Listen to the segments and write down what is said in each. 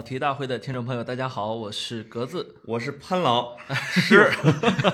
跑题大会的听众朋友，大家好，我是格子。我是潘老师，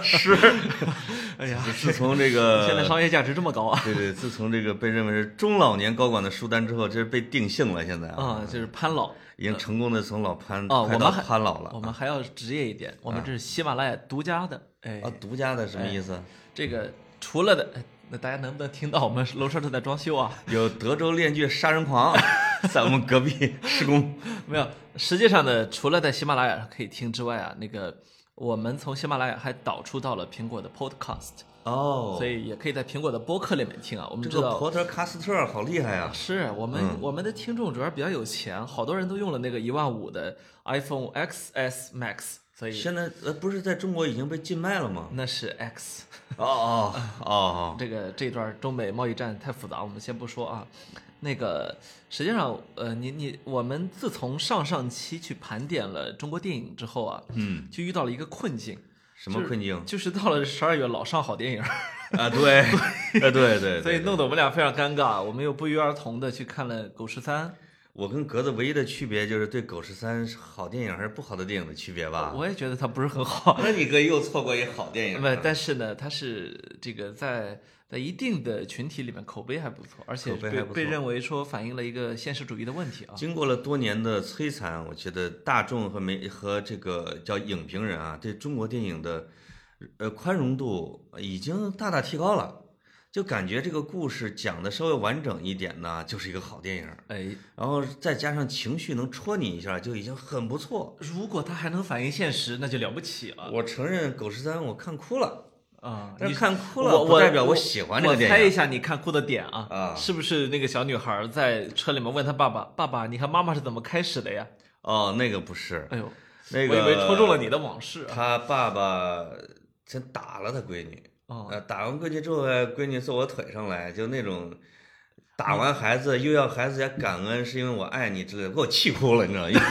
师，哎呀，自从这个 现在商业价值这么高啊！对对，自从这个被认为是中老年高管的书单之后，这是被定性了，现在啊，啊，就是潘老。已经成功的从老潘哦，我们还潘老了我们还要职业一点，我们这是喜马拉雅独家的。哎啊，，独家的什么意思？这个除了的，哎那大家能不能听到我们楼上正在装修啊？有德州链锯杀人狂 在我们隔壁施工，没有，实际上呢，除了在喜马拉雅上可以听之外啊，那个我们从喜马拉雅还导出到了苹果的 Podcast，哦所以也可以在苹果的播客里面听啊。我们这个知道波特卡斯特好厉害啊！是我们、我们的听众主要比较有钱，好多人都用了那个一万五的 iPhone XS Max，所以现在呃不是在中国已经被禁卖了吗？那是 X。哦哦哦，这个这段中美贸易战太复杂，我们先不说啊。那个实际上，呃，你你我们自从上上期去盘点了中国电影之后啊，嗯，就遇到了一个困境，什么困境就是到了十二月老上好电影，啊？对，对对，所以弄得我们俩非常尴尬。我们又不约而同的去看了《狗十三》，我跟格子唯一的区别就是对《狗十三》是好电影还是不好的电影的区别吧。我也觉得它不是很好。那你哥又错过一好电影不。，但是呢，它是这个在在一定的群体里面口碑还不错，而且被被认为说反映了一个现实主义的问题啊。经过了多年的摧残，我觉得大众和媒和这个叫影评人啊，对中国电影的呃宽容度已经大大提高了。就感觉这个故事讲的稍微完整一点呢，就是一个好电影。哎，然后再加上情绪能戳你一下，就已经很不错。如果他还能反映现实，那就了不起了我承认《狗十三》我看哭了，啊！但你是看哭了我代表我喜欢这个电影我猜一下，你看哭的点啊，啊是不是那个小女孩在车里面问她爸爸：“爸爸，你和妈妈是怎么开始的呀哦，那个不是？”，哎呦，那个我以为戳中了你的往事啊。他爸爸先打了他闺女，哦，呃，打完闺女之后，还闺女坐我腿上来，就那种打完孩子又要孩子家感恩，是因为我爱你之类的，给我气哭了，你知道吗？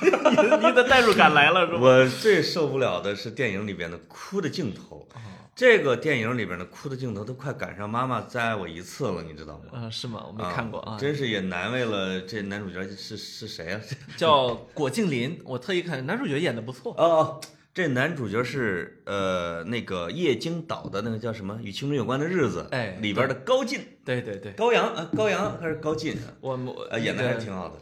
你的你的代入感来了是吧？我最受不了的是电影里边的哭的镜头，哦这个电影里边的哭的镜头都快赶上妈妈再爱我一次了，你知道吗？啊，是吗？我没看过啊。真是也难为了这男主角是是谁啊？叫果敬林，我特意看，男主角演的不错。哦哦，这男主角是呃那个叶京导的那个叫什么《与青春有关的日子》哎里边的高进。对对对，高阳啊，高阳还是高进啊？我我呃，演的还挺好的。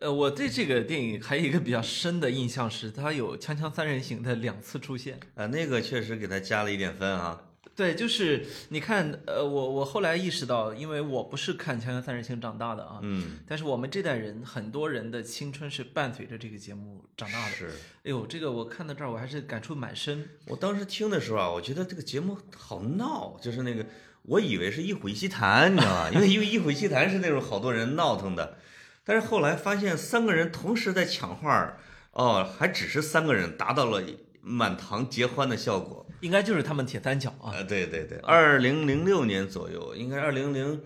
呃，我对这个电影还有一个比较深的印象是，他有《锵锵三人行》的两次出现。啊，那个确实给他加了一点分啊。对，就是你看，呃，我我后来意识到，因为我不是看《锵锵三人行》长大的啊，嗯，但是我们这代人很多人的青春是伴随着这个节目长大的。是哎呦，这个我看到这儿，我还是感触蛮深。我当时听的时候啊，我觉得这个节目好闹，就是那个我以为是一虎一席谈，你知道吧？因为因为一虎一席谈是那种好多人闹腾的，但是后来发现三个人同时在抢话儿，哦，还只是三个人达到了满堂皆欢的效果。应该就是他们铁三角啊。呃，对对对，二零零六年左右，应该二零零，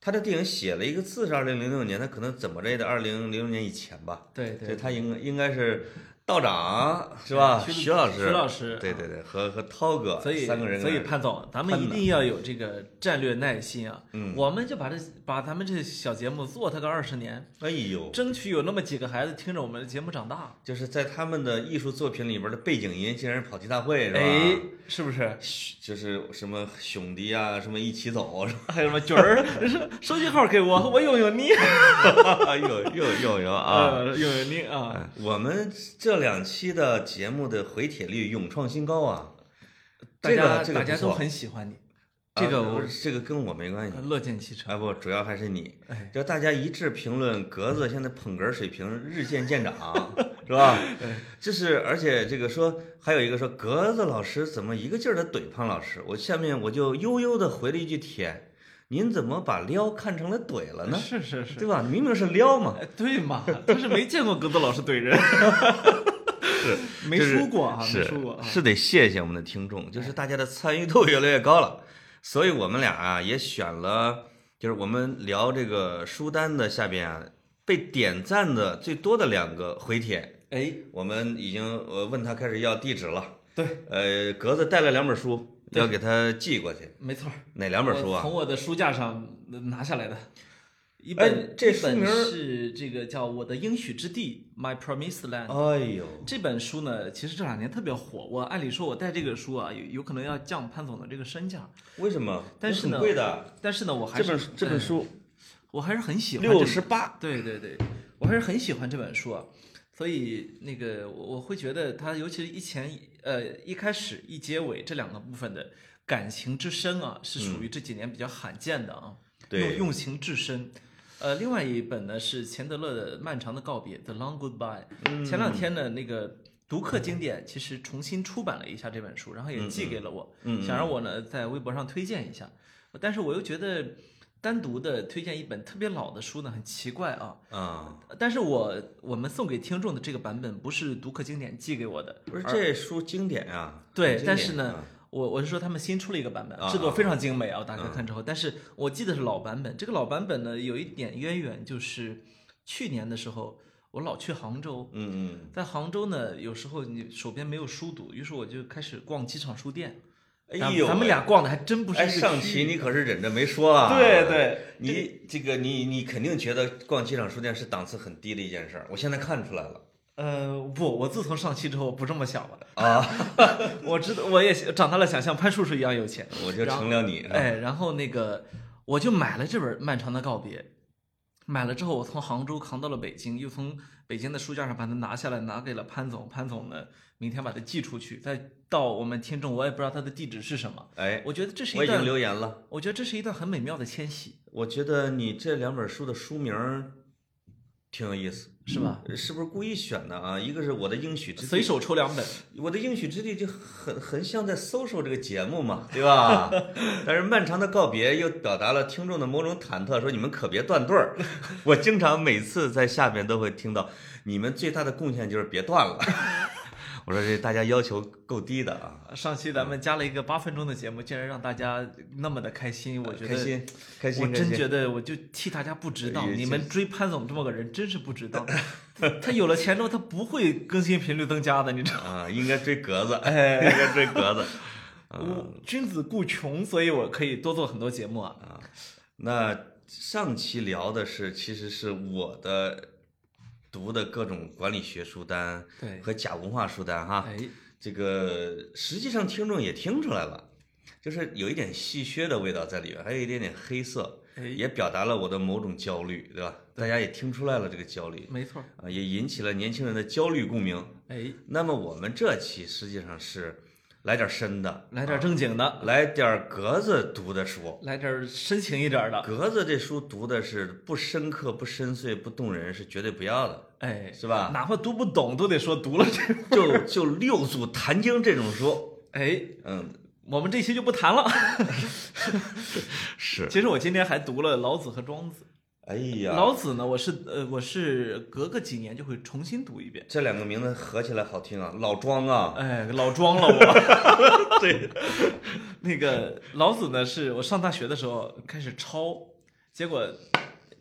他的电影写了一个字是二零零六年，他可能怎么着也得二零零六年以前吧。对对，所以他应该应该是道长是吧？徐徐老师，徐老师对对对，和和涛哥，所以三个人所以潘总，咱们一定要有这个战略耐心啊。嗯我们就把这把咱们这小节目做它个二十年，哎呦，争取有那么几个孩子听着我们的节目长大。就是在他们的艺术作品里边的背景音竟然是跑题大会是吧？哎，是不是？就是什么兄弟啊，什么一起走是吧？还有什么角儿？手手机号给我，我用用你。用用用用啊！呃，用用你啊。哎我们这两期的节目的回帖率勇创新高啊！大家大家都个这个不错很喜欢你，啊这个我这个跟我没关系乐见其成。啊，不，主要还是你。哎，就大家一致评论，格子现在捧哏水平日渐见长，是吧？就是，而且这个说，还有一个说，格子老师怎么一个劲儿的怼潘老师？我下面我就悠悠的回了一句帖，您怎么把撩看成了怼了呢？是是是，对吧？明明是撩嘛。哎对嘛？他是没见过格子老师怼人，是 没输过啊，没输过啊。是得谢谢我们的听众，就是大家的参与度越来越高了，所以我们俩啊也选了，就是我们聊这个书单的下边啊被点赞的最多的两个回帖，哎，我们已经呃问他开始要地址了，对，呃，格子带了两本书要给他寄过去，没错，哪两本书啊？从我的书架上拿下来的。一本、哎这一本书名是这个叫《我的应许之地》（My Promised Land）。哎呦，这本书呢，其实这两年特别火。我按理说，我带这个书啊，有有可能要降潘总的这个身价，为什么？很但是呢贵的，但是呢，我还这是本这本哎书我还是很喜欢六这十八，对对对，我还是很喜欢这本书啊，所以那个我我会觉得它，尤其是一前呃一开始一结尾这两个部分的感情之深啊，是属于这几年比较罕见的啊，对用用情至深。呃，另外一本呢是钱德勒的《漫长的告别》（The Long Goodbye）。前两天呢，那个读客经典其实重新出版了一下这本书，然后也寄给了我，想让我呢在微博上推荐一下。但是我又觉得单独的推荐一本特别老的书呢，很奇怪啊。啊，但是我我们送给听众的这个版本不是读客经典寄给我的，不是这书经典啊，对但是呢啊我我是说他们新出了一个版本啊，制作非常精美啊，我打开看之后，但是我记得是老版本。这个老版本呢有一点渊源，就是去年的时候我老去杭州，嗯嗯，在杭州呢有时候你手边没有书读，于是我就开始逛机场书店。哎呦，咱咱们俩逛的还真不是哎，上区期你可是忍着没说啊，对对，你这个你你肯定觉得逛机场书店是档次很低的一件事儿，我现在看出来了呃，不，我自从上期之后不这么想了。啊，我知道，我也长大了，想像潘叔叔一样有钱。我就成了你，哎，然后那个我就买了这本《漫长的告别》，买了之后，我从杭州扛到了北京，又从北京的书架上把它拿下来，拿给了潘总。潘总呢，明天把它寄出去，再到我们听众，我也不知道他的地址是什么。哎，我觉得这是我已经一段，留言了。我觉得这是一段很美妙的迁徙，我觉得你这两本书的书名儿挺有意思，是吧？是不是故意选的啊？一个是我的应许之地随，手抽两本，我的应许之地就很很像在搜索这个节目嘛，对吧？但是漫长的告别又表达了听众的某种忐忑，说你们可别断队儿。我经常每次在下面都会听到，你们最大的贡献就是别断了。我说这大家要求够低的啊，上期咱们加了一个八分钟的节目，竟然让大家那么的开心，我觉得开心开心我。真觉得，我就替大家不值当，你们追潘总这么个人真是不值当。他有了钱之后，他不会更新频率增加的，你知道吗？啊，应该追格子，哎应该追格子。我君子固穷，所以我可以多做很多节目啊。那上期聊的是，其实是我的读的各种管理学书单对，和假文化书单哈。哎，这个实际上听众也听出来了，就是有一点戏谑的味道在里面，还有一点点黑色，哎，也表达了我的某种焦虑，对吧？大家也听出来了这个焦虑没错。啊，也引起了年轻人的焦虑共鸣。哎，那么我们这期实际上是来点深的，来点正经的，来点格子读的书。来点深情一点的。格子这书读的是不深刻、不深邃、不动人，是绝对不要的，哎，是吧？哪怕读不懂，都得说读了这。就就六祖坛经这种书，哎，嗯，我们这期就不谈了。是。其实我今天还读了老子和庄子。哎呀，老子呢，我是呃，我是隔个几年就会重新读一遍。这两个名字合起来好听啊，老庄啊，哎，老庄了我。对，那个老子呢，是我上大学的时候开始抄，结果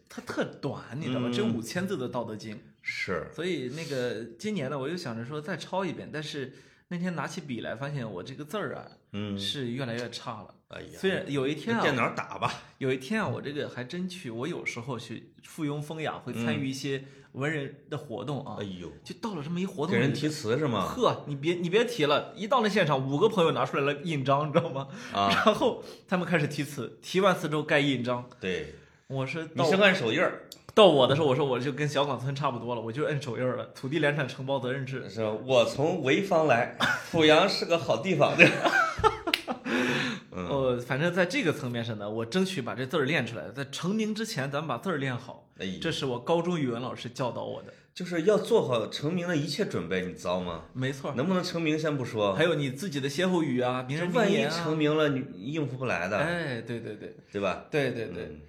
它特短，你知道吗？只有嗯五千字的《道德经》，是，所以那个今年呢，我又想着说再抄一遍，但是那天拿起笔来，发现我这个字儿啊嗯，是越来越差了。哎呀，虽然有一天电啊，脑打吧，有一天啊，我这个还真去，我有时候去附庸风雅，会参与一些文人的活动啊哎，呦，就到了这么一活动，给人题词是吗？呵，你别你别提了，一到那现场，五个朋友拿出来了印章，你知道吗？啊，然后他们开始题词，题完词之后盖印章。对，我是到你是按手印儿，到我的时候，我说我就跟小岗村差不多了，我就摁手印了。土地联产承包责任制，是吧？我从潍坊来，阜阳是个好地方，对 呃，反正在这个层面上呢，我争取把这字儿练出来。在成名之前，咱们把字儿练好，哎，这是我高中语文老师教导我的。就是要做好成名的一切准备，你知道吗？没错，能不能成名先不说，还有你自己的歇后语啊，名这万一人名言啊。成名了，你应付不来的，哎，对对对对吧？对对对，嗯。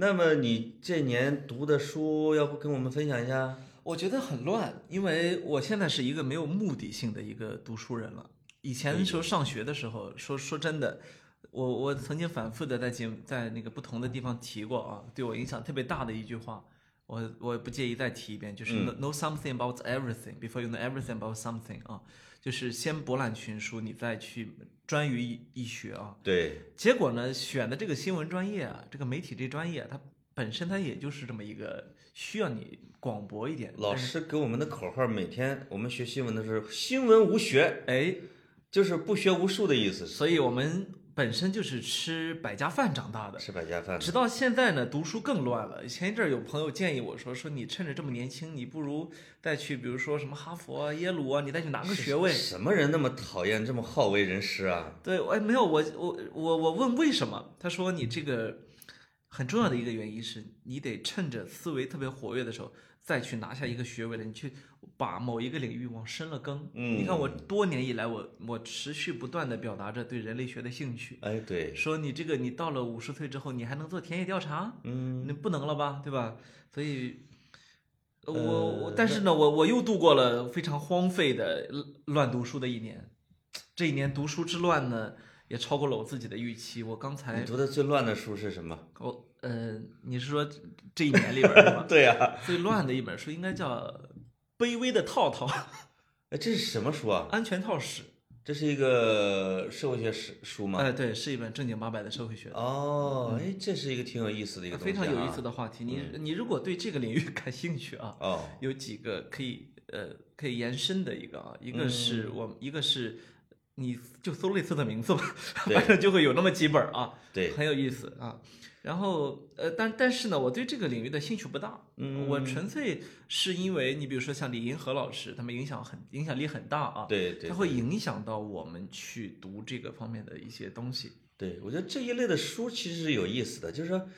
那么你这年读的书，要不跟我们分享一下？我觉得很乱，因为我现在是一个没有目的性的一个读书人了。以前时候上学的时候，说说真的，我我曾经反复的在节目在那个不同的地方提过啊，对我影响特别大的一句话，我我也不介意再提一遍，就是 know something about everything before you know everything about something 啊，就是先博览群书，你再去专于一一学啊。对，结果呢，选的这个新闻专业啊，这个媒体这专业，它本身它也就是这么一个需要你广博一点。老师给我们的口号，每天我们学新闻的时候，新闻无学，哎，就是不学无术的意思。所以我们本身就是吃百家饭长大的，吃百家饭。直到现在呢，读书更乱了。前一阵儿有朋友建议我说，说你趁着这么年轻，你不如再去，比如说什么哈佛啊、耶鲁啊，你再去拿个学位。什么人那么讨厌这么好为人师啊？对，哎，没有，我我我我问为什么？他说你这个很重要的一个原因是你得趁着思维特别活跃的时候再去拿下一个学位了，你去把某一个领域往深了耕。嗯你看我多年以来，我我持续不断的表达着对人类学的兴趣。哎，对，说你这个你到了五十岁之后，你还能做田野调查？嗯，那不能了吧，对吧？所以，呃我呃我但是呢，我我又度过了非常荒废的乱读书的一年。这一年读书之乱呢，也超过了我自己的预期。我刚才你读的最乱的书是什么？我呃，你是说这这一年里边儿是吧？对呀，最乱的一本书应该叫《卑微的套套》，哎，这是什么书啊？安全套史。这是一个社会学史书吗？哎，对，是一本正经八百的社会学。哦，哎，这是一个挺有意思的一个、啊，非常有意思的话题。你你如果对这个领域 感兴趣啊，哦，有几个可以呃可以延伸的一个啊，一个是嗯我一个是你就搜类似的名字吧，反正就会有那么几本啊，对，很有意思啊。然后呃，但但是呢，我对这个领域的兴趣不大，嗯我纯粹是因为你比如说像李银河老师，他们影响很影响力很大啊，对对它会影响到我们去读这个方面的一些东西。对，我觉得这一类的书其实是有意思的，就是说，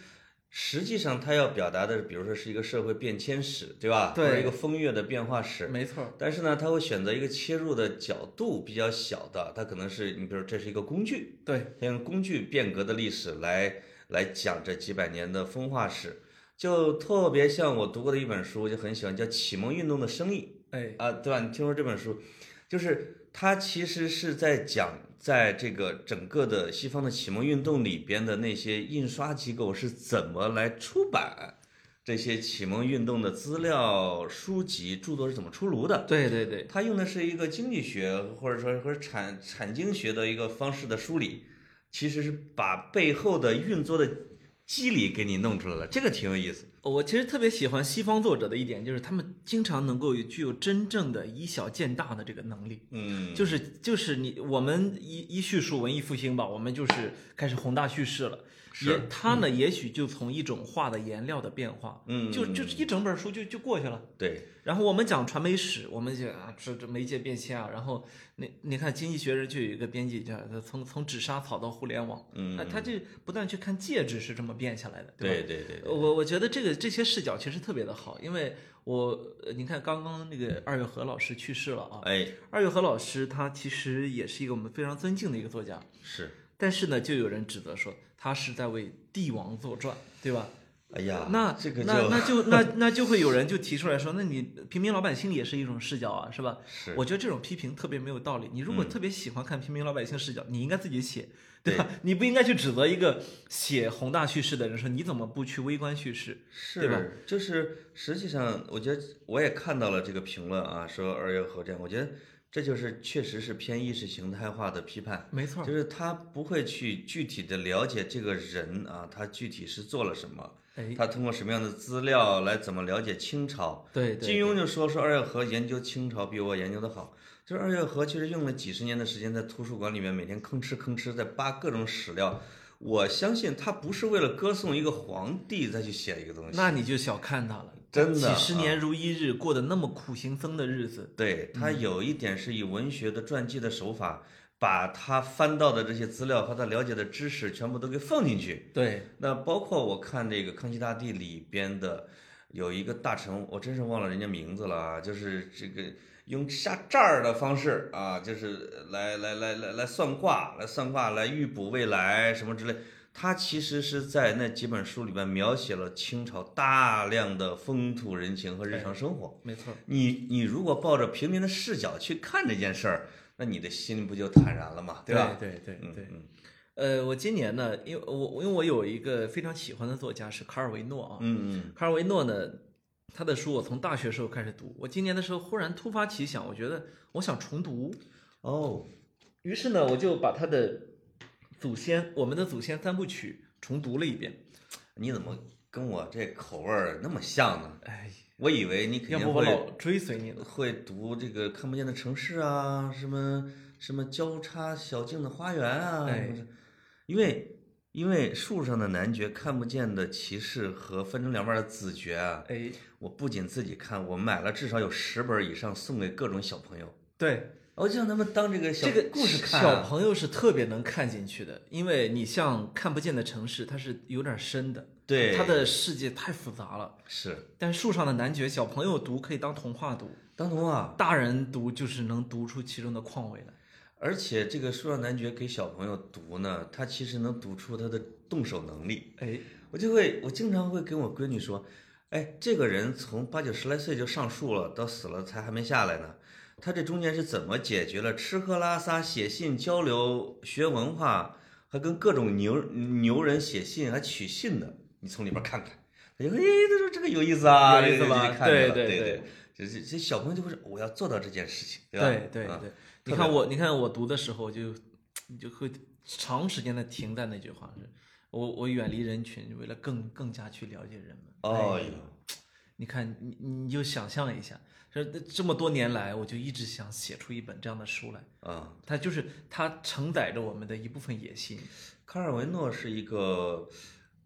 实际上它要表达的，比如说是一个社会变迁史，对吧？对或者一个风月的变化史。没错儿，但是呢，他会选择一个切入的角度比较小的，它可能是你比如说这是一个工具，对，它用工具变革的历史来来讲这几百年的风化史，就特别像我读过的一本书，我就很喜欢，叫《启蒙运动的生意》。哎，啊，对吧？你听说这本书，就是它其实是在讲，在这个整个的西方的启蒙运动里边的那些印刷机构是怎么来出版这些启蒙运动的资料、书籍、著作是怎么出炉的。对对对，它用的是一个经济学或者说或者产产经学的一个方式的梳理，其实是把背后的运作的机理给你弄出来了，这个挺有意思。我其实特别喜欢西方作者的一点，就是他们经常能够有具有真正的以小见大的这个能力。嗯，就是就是你我们一一叙述文艺复兴吧，我们就是开始宏大叙事了。也是它呢，也许就从一种画的颜料的变化，嗯，就就是一整本书就就过去了。对，然后我们讲传媒史，我们讲啊这这媒介变迁啊，然后你你看《经济学人》就有一个编辑叫从从纸莎草到互联网，嗯。他他就不断去看介质是这么变下来的，吧？对对对对，我我觉得这个这些视角其实特别的好，因为我呃你看刚刚那个二月河老师去世了啊，哎，二月河老师他其实也是一个我们非常尊敬的一个作家，是。但是呢，就有人指责说他是在为帝王作传，对吧？哎呀，那这个那那就那 那就会有人就提出来说，那你平民老百姓也是一种视角啊，是吧？是我觉得这种批评特别没有道理。你如果嗯特别喜欢看平民老百姓视角，你应该自己写，对吧？你不应该去指责一个写宏大叙事的人说你怎么不去微观叙事，是，对吧？就是实际上，我觉得我也看到了这个评论啊，说二月河这样，我觉得这就是确实是偏意识形态化的批判，没错就，是他不会去具体的了解这个人啊，他具体是做了什么，哎，他通过什么样的资料来怎么了解清朝。对对，金庸就说说二月河研究清朝比我研究的好，就是二月河其实用了几十年的时间在图书馆里面每天吭哧吭哧在扒各种史料。我相信他不是为了歌颂一个皇帝再去写一个东西，那你就小看他了，真的啊几十年如一日，过得那么苦行僧的日子，对他有一点是以文学的传记的手法，把他翻到的这些资料和他了解的知识全部都给放进去。对，那包括我看这个《康熙大帝》里边的有一个大臣，我真是忘了人家名字了啊，就是这个用下这儿的方式啊，就是来来来来来算卦，来算卦，来预卜未来什么之类。他其实是在那几本书里边描写了清朝大量的风土人情和日常生活。没错，你你如果抱着平民的视角去看这件事儿，那你的心不就坦然了吗？对吧？对对对。嗯嗯呃，我今年呢，因为我因为我有一个非常喜欢的作家是卡尔维诺啊，嗯卡尔维诺呢，他的书我从大学时候开始读，我今年的时候忽然突发奇想，我觉得我想重读，哦，于是呢，我就把他的祖先，我们的祖先三部曲重读了一遍。你怎么跟我这口味儿那么像呢？哎，我以为你肯定会要不我老追随你呢。会读这个看不见的城市啊，什么什么交叉小径的花园啊，哎因为因为树上的男爵、看不见的骑士和分成两半的子爵啊，哎，我不仅自己看，我买了至少有十本以上送给各种小朋友，对，我就让他们当这个小这个故事看、小啊。朋友是特别能看进去的，因为你像看不见的城市，它是有点深的，对，它的世界太复杂了。是但树上的男爵，小朋友读可以当童话读，当童话，大人读就是能读出其中的况味来。而且这个树上男爵给小朋友读呢，他其实能读出他的动手能力。哎，我就会，我经常会跟我闺女说，哎，这个人从八九十来岁就上树了，到死了才还没下来呢。他这中间是怎么解决了吃喝拉撒、写信交流、学文化，还跟各种牛牛人写信，还取信的？你从里边看看。他就哎，他说这个有意思啊，这个有意思吧对对对对，这这这小朋友就会说我要做到这件事情，对吧？啊对对对，你看我，你看我读的时候就你就会长时间的停在那句话是，我我远离人群，为了更更加去了解人们。哎哦哟，你看你你就想象一下，这这么多年来，我就一直想写出一本这样的书来，啊，它就是它承载着我们的一部分野心。卡尔维诺是一个，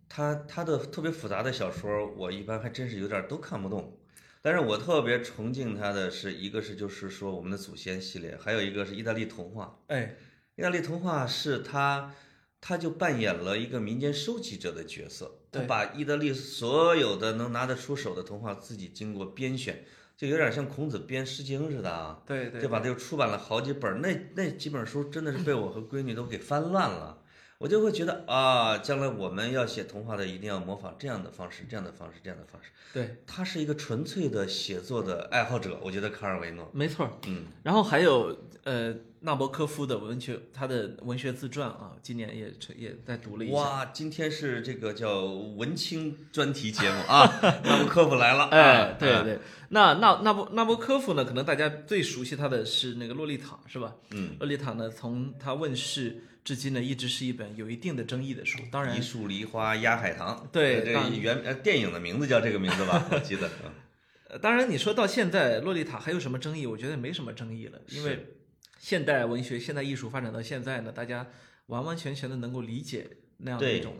他他的特别复杂的小说，我一般还真是有点都看不懂。但是我特别崇敬他的是一个是就是说我们的祖先系列，还有一个是意大利童话。哎，意大利童话是他，他就扮演了一个民间收集者的角色，他把意大利所有的能拿得出手的童话自己经过编选，就有点像孔子编《诗经》似的啊。对对，就把他又出版了好几本，那那几本书真的是被我和闺女都给翻烂了。我就会觉得啊，将来我们要写童话的，一定要模仿这样的方式，这样的方式，这样的方式。对，他是一个纯粹的写作的爱好者，我觉得卡尔维诺，没错儿。嗯，然后还有呃纳博科夫的文学，他的文学自传啊，今年也也在读了一下。哇，今天是这个叫文青专题节目啊，纳博科夫来了，哎对，对对，那纳纳博纳博科夫呢，可能大家最熟悉他的是那个《洛丽塔》，是吧？嗯，洛丽塔呢，从他问世至今呢，一直是一本有一定的争议的书。当然一，树梨花压海棠，对呃这原呃电影的名字叫这个名字吧，我记得，当然你说到现在，洛丽塔还有什么争议？我觉得没什么争议了，因为现代文学、现代艺术发展到现在呢，大家完完全全的能够理解那样的一种，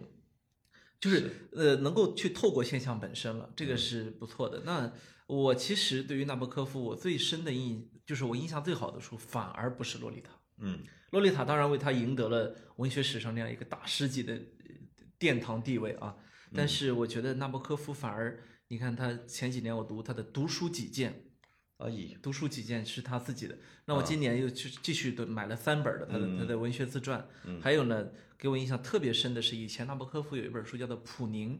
就是呃，能够去透过现象本身了，这个是不错的。那我其实对于纳博科夫，我最深的印就是我印象最好的书，反而不是《洛丽塔》。嗯，洛丽塔当然为他赢得了文学史上那样一个大师级的呃殿堂地位啊，但是我觉得纳博科夫反而，你看他前几年我读他的《读书几件》，而已，《读书几件》是他自己的，那我今年又去继续的买了三本的他的他的文学自传，还有呢，给我印象特别深的是以前纳博科夫有一本书叫做《普宁》，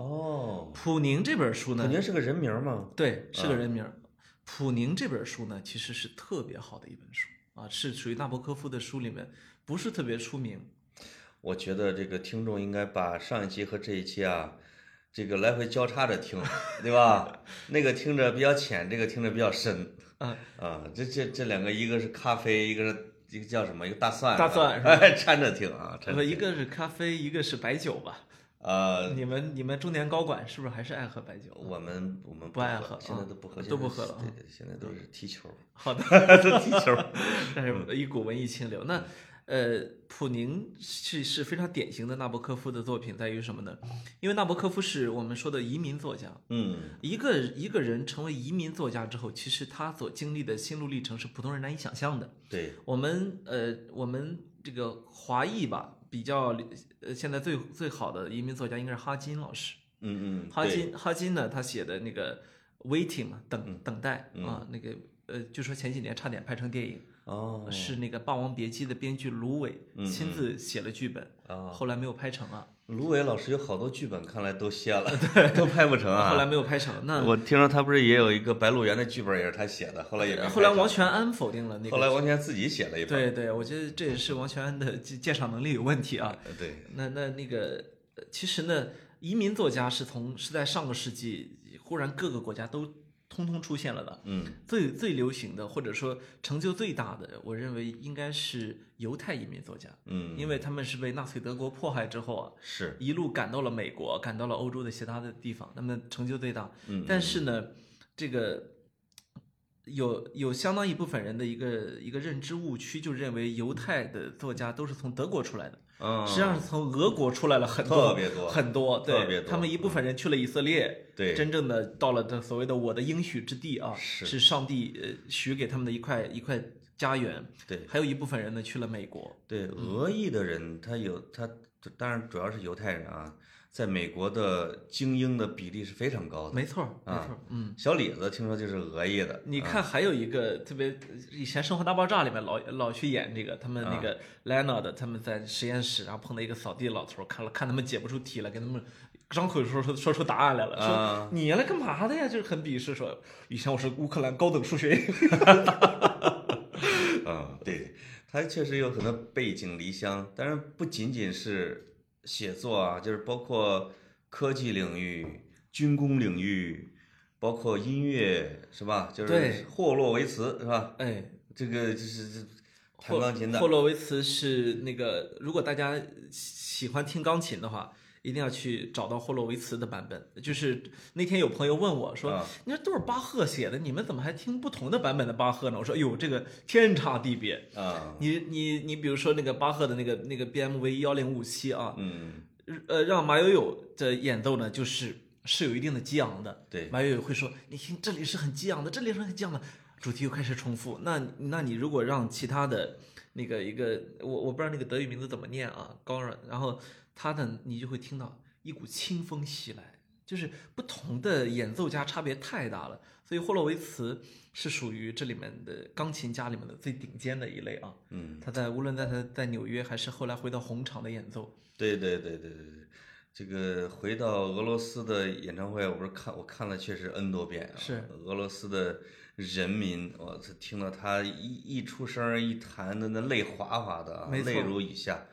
哦，普宁这本书呢，普宁是个人名吗？对，是个人名儿。普宁这本书呢，其实是特别好的一本书啊，是属于纳博科夫的书里面不是特别出名。我觉得这个听众应该把上一期和这一期啊，这个来回交叉着听，对吧？那个听着比较浅，这个听着比较深。啊啊，这这这两个，一个是咖啡，一个是一个叫什么？一个大蒜。大蒜是吧哎，掺着听啊，掺呃，着听。一个是咖啡，一个是白酒吧？呃，你们你们中年高管是不是还是爱喝白酒？我们我们不爱喝现在啊都不喝，都不喝了啊对对，现在都是踢球，好的，都踢球。但是一股文艺清流。那呃，普宁是是非常典型的纳博科夫的作品，在于什么呢？因为纳博科夫是我们说的移民作家，嗯，一个一个人成为移民作家之后，其实他所经历的心路历程是普通人难以想象的。对，我们呃，我们这个华裔吧，比较呃，现在最最好的移民作家应该是哈金老师。嗯嗯，哈金哈金呢，他写的那个 waiting 嘛，等嗯等待啊，那个呃，据说前几年差点拍成电影，哦，是那个《霸王别姬》的编剧芦苇嗯亲自写了剧本，哦，后来没有拍成啊，芦苇老师有好多剧本，看来都歇了，都拍不成啊。后来没有拍成。那我听说他不是也有一个《白鹿原》的剧本，也是他写的，后来也没后来王全安否定了那个后来。王全安自己写了一本。对对，我觉得这也是王全安的鉴鉴赏能力有问题啊。呃对，那那那个，呃其实呢，移民作家是从是在上个世纪，忽然各个国家都通通出现了的。嗯。最最流行的，或者说成就最大的，我认为应该是犹太移民作家，嗯，因为他们是被纳粹德国迫害之后啊，是。一路赶到了美国，赶到了欧洲的其他的地方，那么成就最大。嗯但是呢，这个有有相当一部分人的一个一个认知误区，就认为犹太的作家都是从德国出来的，嗯，实际上是从俄国出来了很多，特别多很多。特别多对他们一部分人去了以色列，对真正的到了这所谓的我的应许之地啊，是是上帝呃许给他们的一块一块家园。对还有一部分人呢去了美国。对，俄裔的人他有他，当然主要是犹太人啊，在美国的精英的比例是非常高的。没错儿，没啊错儿，嗯。小李子听说就是俄裔的，啊你看，还有一个特别，以前《生活大爆炸》里面老老去演这个，他们啊那个 Leonard 他们在实验室，然后碰到一个扫地老头儿，看了看他们解不出题来，给他们张口说说说出答案来了，说啊你原来干嘛的呀？就是很鄙视，说以前我是乌克兰高等数学院。嗯，对，他确实有很多背井离乡，但是不仅仅是写作啊，就是包括科技领域、军工领域，包括音乐，是吧？就是对霍洛维茨，是吧？哎，这个就是这弹钢琴的霍，洛维茨是那个，如果大家喜欢听钢琴的话。一定要去找到霍洛维茨的版本。就是那天有朋友问我说：“啊你说都是巴赫写的，你们怎么还听不同的版本的巴赫呢？”我说：“哟，这个天差地别。啊，你你你，比如说那个巴赫的那个那个 BMV 幺零五七啊，嗯，呃，让马友友的演奏呢，就是是有一定的激昂的。对，马友友会说：“你听，这里是很激昂的，这里是很激昂的。”主题又开始重复。那那你如果让其他的那个一个，我我不知道那个德语名字怎么念啊，高软，然后他的你就会听到一股清风袭来，就是不同的演奏家差别太大了。所以霍洛维茨是属于这里面的钢琴家里面的最顶尖的一类啊。嗯，他在无论在他在纽约还是后来回到红场的演奏，对对对对对对，这个回到俄罗斯的演唱会，我不是看我看了确实 N 多遍啊。是俄罗斯的人民，我操，听到他一一出声儿一弹的那泪哗哗的啊，泪如雨下。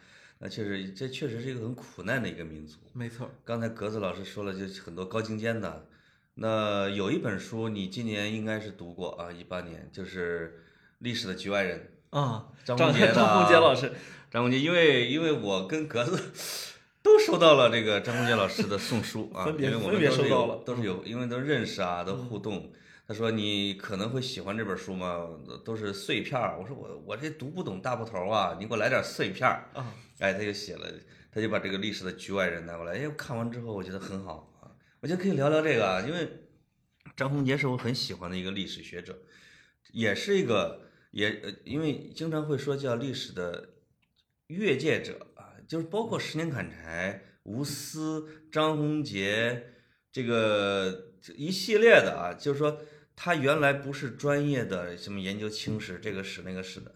那确实，这确实是一个很苦难的一个民族。没错，刚才格子老师说了，就很多高精尖的。那有一本书你今年应该是读过啊，一八年就是《历史的局外人》。啊，张张宏杰 张宏杰老师，张宏杰，因为因为我跟格子都收到了这个张宏杰老师的送书啊，分别因为我分别们都是有收到了嗯都是有，因为都认识啊，都互动。他说你可能会喜欢这本书吗？都是碎片儿。我说我我这读不懂大部头啊，你给我来点碎片儿。啊，哎，他就写了，他就把这个历史的局外人拿过来。哎，我看完之后我觉得很好啊，我觉得可以聊聊这个啊，因为张宏杰是我很喜欢的一个历史学者，也是一个也呃，因为经常会说叫历史的越界者啊，就是包括十年砍柴、吴思、张宏杰这个一系列的啊，就是说他原来不是专业的什么研究清史这个史那个史的，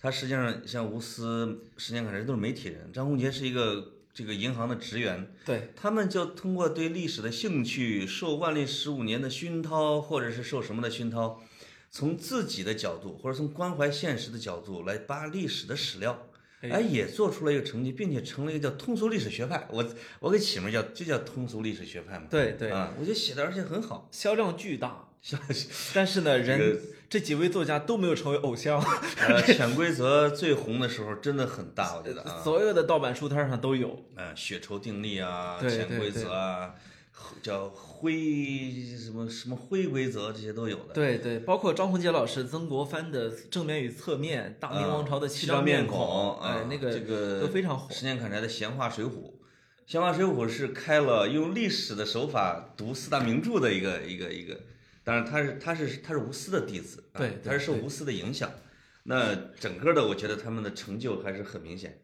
他实际上像吴思、十年凯这都是媒体人，张宏杰是一个这个银行的职员，对，他们就通过对历史的兴趣，受万历十五年的熏陶，或者是受什么的熏陶，从自己的角度或者从关怀现实的角度来扒历史的史料，哎。哎，也做出了一个成绩，并且成了一个叫通俗历史学派。我我给起名叫就叫通俗历史学派嘛。对对，啊，我觉得写的而且很好。销量巨大，但是呢，人这几位作家都没有成为偶像，呃，潜规则最红的时候真的很大，我觉得啊。所有的盗版书摊上都有。嗯，血仇定律啊，潜规则啊，叫灰什么什么灰规则，这些都有的。对对，包括张宏杰老师、曾国藩的正面与侧面、大明王朝的七张七面孔，哎啊，那个这个都非常火。十年砍柴的闲话水浒，闲话水浒是开了用历史的手法读四大名著的一个一个一个，当然他是他是他是无私的弟子，对他是受无私的影响。那整个的，我觉得他们的成就还是很明显。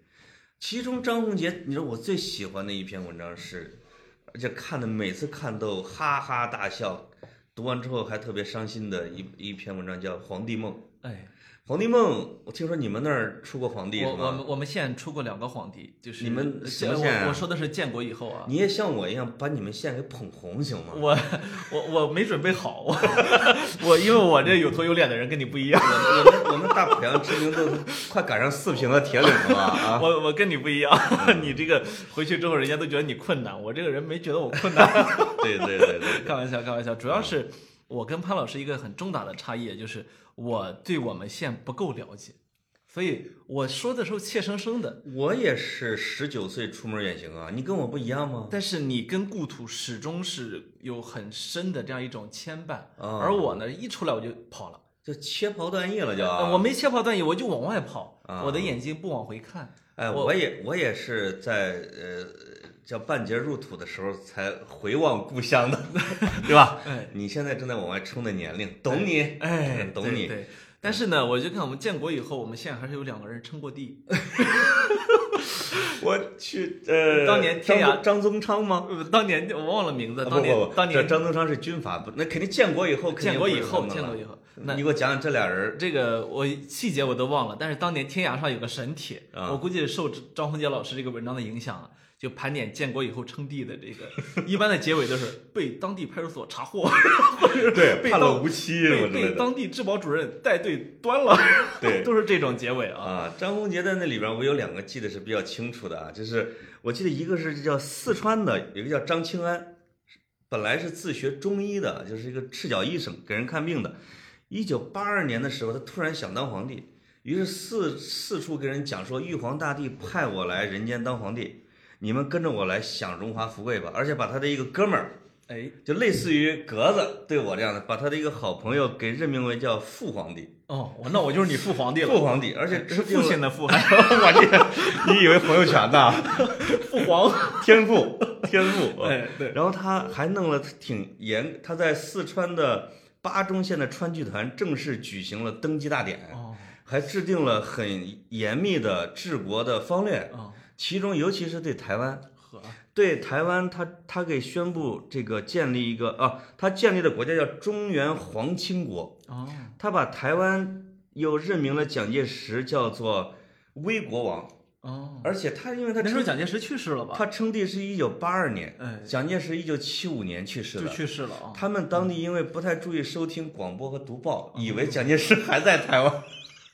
其中张宏杰，你说我最喜欢的一篇文章是，而且看的每次看都哈哈大笑，读完之后还特别伤心的一一篇文章叫《皇帝梦》。哎，皇帝梦，我听说你们那儿出过皇帝？我我们我们县出过两个皇帝，就是你们什么我县啊我说的是建国以后啊。你也像我一样把你们县给捧红行吗？我我我没准备好，我 我因为我这有头有脸的人跟你不一样，我我们我们大濮阳知名度快赶上四平的铁岭了我我跟你不一样，你这个回去之后人家都觉得你困难，我这个人没觉得我困难。对对对对，开玩笑，开玩笑，主要是我跟潘老师一个很重大的差异，就是我对我们县不够了解，所以我说的时候怯生生的。我也是十九岁出门远行啊，你跟我不一样吗？但是你跟故土始终是有很深的这样一种牵绊，啊而我呢，一出来我就跑了。就切袍断义了就。呃我没切袍断义，我就往外跑，啊我的眼睛不往回看。哎，我我也我也是在呃叫半截入土的时候才回望故乡的，对吧？哎你现在正在往外冲的年龄，懂你，哎，懂你。对对。但是呢，我就看我们建国以后，我们县还是有两个人称过帝。我去，呃，当年天涯张张宗昌吗？呃当年我忘了名字，当年不不，当年张宗昌是军阀，不，那肯定建国以后，肯定建国以后，建国以后，那你给我讲讲这俩人这个我细节我都忘了，但是当年天涯上有个神帖，啊我估计是受张宏杰老师这个文章的影响啊，就盘点建国以后称帝的这个，一般的结尾都是被当地派出所查获，对被判了无期被。被当地质保主任带队端了，对都是这种结尾啊。啊，张宏杰在那里边，我有两个记得是比较清楚的啊，就是我记得一个是叫四川的，有一个叫张清安，本来是自学中医的，就是一个赤脚医生，给人看病的。一九八二年的时候，他突然想当皇帝，于是四四处跟人讲说，玉皇大帝派我来人间当皇帝，你们跟着我来享荣华富贵吧。而且把他的一个哥们儿，哎，就类似于格子对我这样的，把他的一个好朋友给任命为叫父皇帝。哦，那我就是你父皇帝了，父皇帝，而且父亲的父，我这，你以为朋友圈呢？父皇。天父，天父。哎，对，然后他还弄了挺严，他在四川的巴中县的川剧团正式举行了登基大典，哦还制定了很严密的治国的方略，哦，其中尤其是对台湾。对台湾他，他给宣布这个建立一个啊，他建立的国家叫中原皇亲国，哦，他把台湾又任命了蒋介石叫做威国王，哦，而且他因为他那时候蒋介石去世了吧？他称帝是一九八二年，哎，蒋介石一九七五年去世就的。去世了啊。他们当地因为不太注意收听广播和读报，以为蒋介石还在台湾，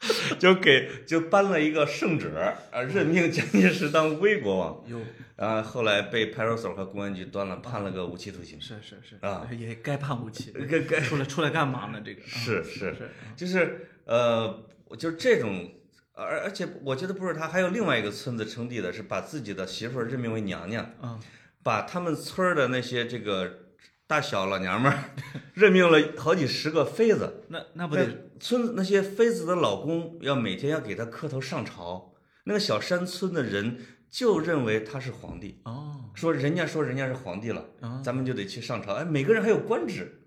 就给就颁了一个圣旨，啊，任命蒋介石当威国王。有啊，后来被派出所和公安局端了，判了个无期徒刑。是是是啊，也该判无期。该该出来出来干嘛呢？这个啊是是是，就是呃，就是这种，而而且我觉得不是他，还有另外一个村子称帝的是把自己的媳妇儿任命为娘娘，嗯，把他们村儿的那些这个大小老娘们儿任命了好几十个妃子，那那不得村子那些妃子的老公要每天要给她磕头上朝，那个小山村的人就认为他是皇帝，哦说人家说人家是皇帝了，啊咱们就得去上朝，哎，每个人还有官职，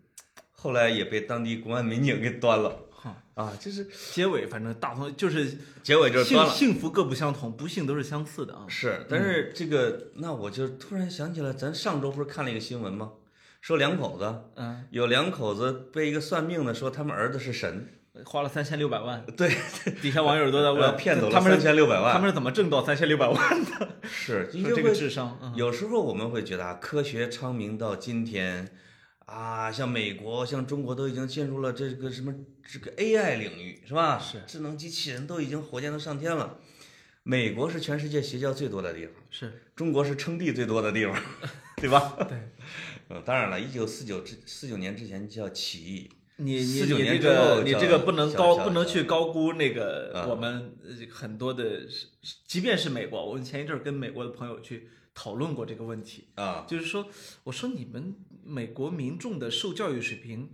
后来也被当地公安民警给端了哈，啊，就是结尾反正大同就是结尾就是幸端了。幸福各不相同，不幸都是相似的啊。是，但是这个，那我就突然想起来，咱上周不是看了一个新闻吗？说两口子嗯，有两口子被一个算命的说他们儿子是神，花了三千六百万，对，底下网友都在 呃问，骗走了三他们是千六百万。他们是怎么挣到三千六百万的？是，因说这个智商，嗯有时候我们会觉得啊，科学昌明到今天，啊，像美国、像中国都已经进入了这个什么这个 AI 领域，是吧？是智能机器人都已经火箭都上天了。美国是全世界邪教最多的地方，是中国是称帝最多的地方，对吧？对。嗯，当然了，一九四九之四九年之前叫起义，你你你这个你这个不能高不能去高估那个啊我们呃很多的，即便是美国，我们前一阵儿跟美国的朋友去讨论过这个问题，啊，就是说，我说你们美国民众的受教育水平，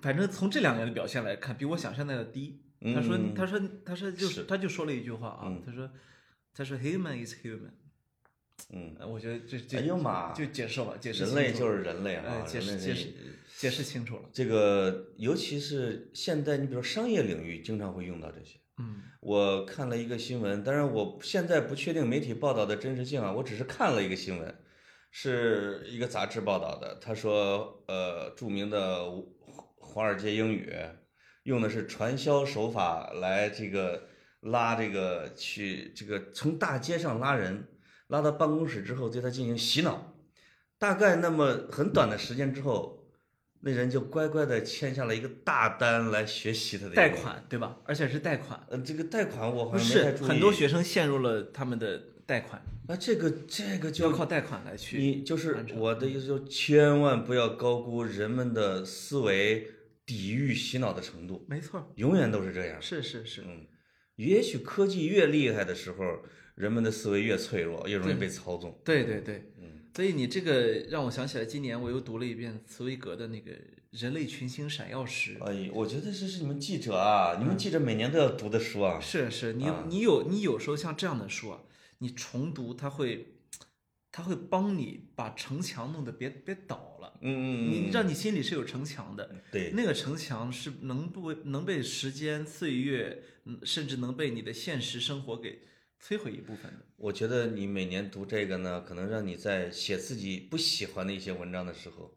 反正从这两年的表现来看，比我想象的要低。他说嗯他说他说就是他就说了一句话啊嗯，他说他说 human is human，嗯，呃我觉得这这哎呦妈就解释吧，解释人类就是人类哎啊，解释解释解释清楚了，这个，尤其是现在，你比如商业领域，经常会用到这些。嗯我看了一个新闻，当然我现在不确定媒体报道的真实性啊，我只是看了一个新闻，是一个杂志报道的。他说，呃，著名的华尔街英语用的是传销手法来这个拉这个去这个从大街上拉人，拉到办公室之后对他进行洗脑，大概那么很短的时间之后，那人就乖乖的签下了一个大单来学习他的贷。款对吧？而且是贷款。呃，这个贷款我好不是像没太注意。很多学生陷入了他们的贷款，那这个这个就要靠贷款来去。你就是我的意思，就千万不要高估人们的思维抵御洗脑的程度，没错，永远都是这样。是是是，嗯，也许科技越厉害的时候，人们的思维越脆弱，越容易被操纵。对对对，嗯，所以你这个让我想起来，今年我又读了一遍茨威格的那个《人类群星闪耀时》。哎，我觉得这是你们记者啊，你们记者每年都要读的书啊。是是，你啊你有你有时候像这样的书啊，你重读它会，它会帮你把城墙弄得别别倒了，嗯嗯嗯，你让你心里是有城墙的。对，那个城墙是能不能被时间、岁月，嗯甚至能被你的现实生活给摧毁一部分的。我觉得你每年读这个呢，可能让你在写自己不喜欢的一些文章的时候，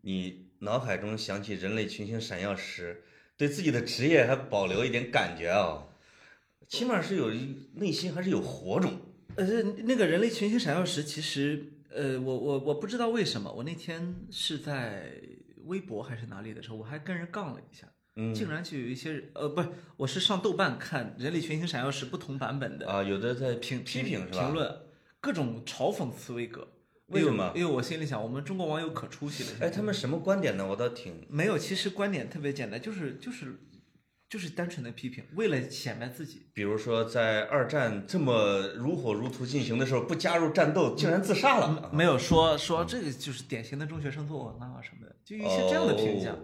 你脑海中想起人类群星闪耀时，对自己的职业还保留一点感觉啊、起码是有内心还是有火种。呃，那个人类群星闪耀时，其实，呃，我我我不知道为什么，我那天是在微博还是哪里的时候，我还跟人杠了一下，嗯竟然就有一些人，呃，不是，我是上豆瓣看人类群星闪耀时不同版本的啊，有的在评批评是吧？评论，各种嘲讽茨威格。为什么因为我心里想，我们中国网友可出息了。哎，他们什么观点呢？我倒挺没有，其实观点特别简单，就是就是就是单纯的批评，为了显摆自己。比如说，在二战这么如火如荼进行的时候，不加入战斗，竟然自杀了。没有说说这个就是典型的中学生作文啊什么的，就一些这样的评价。哦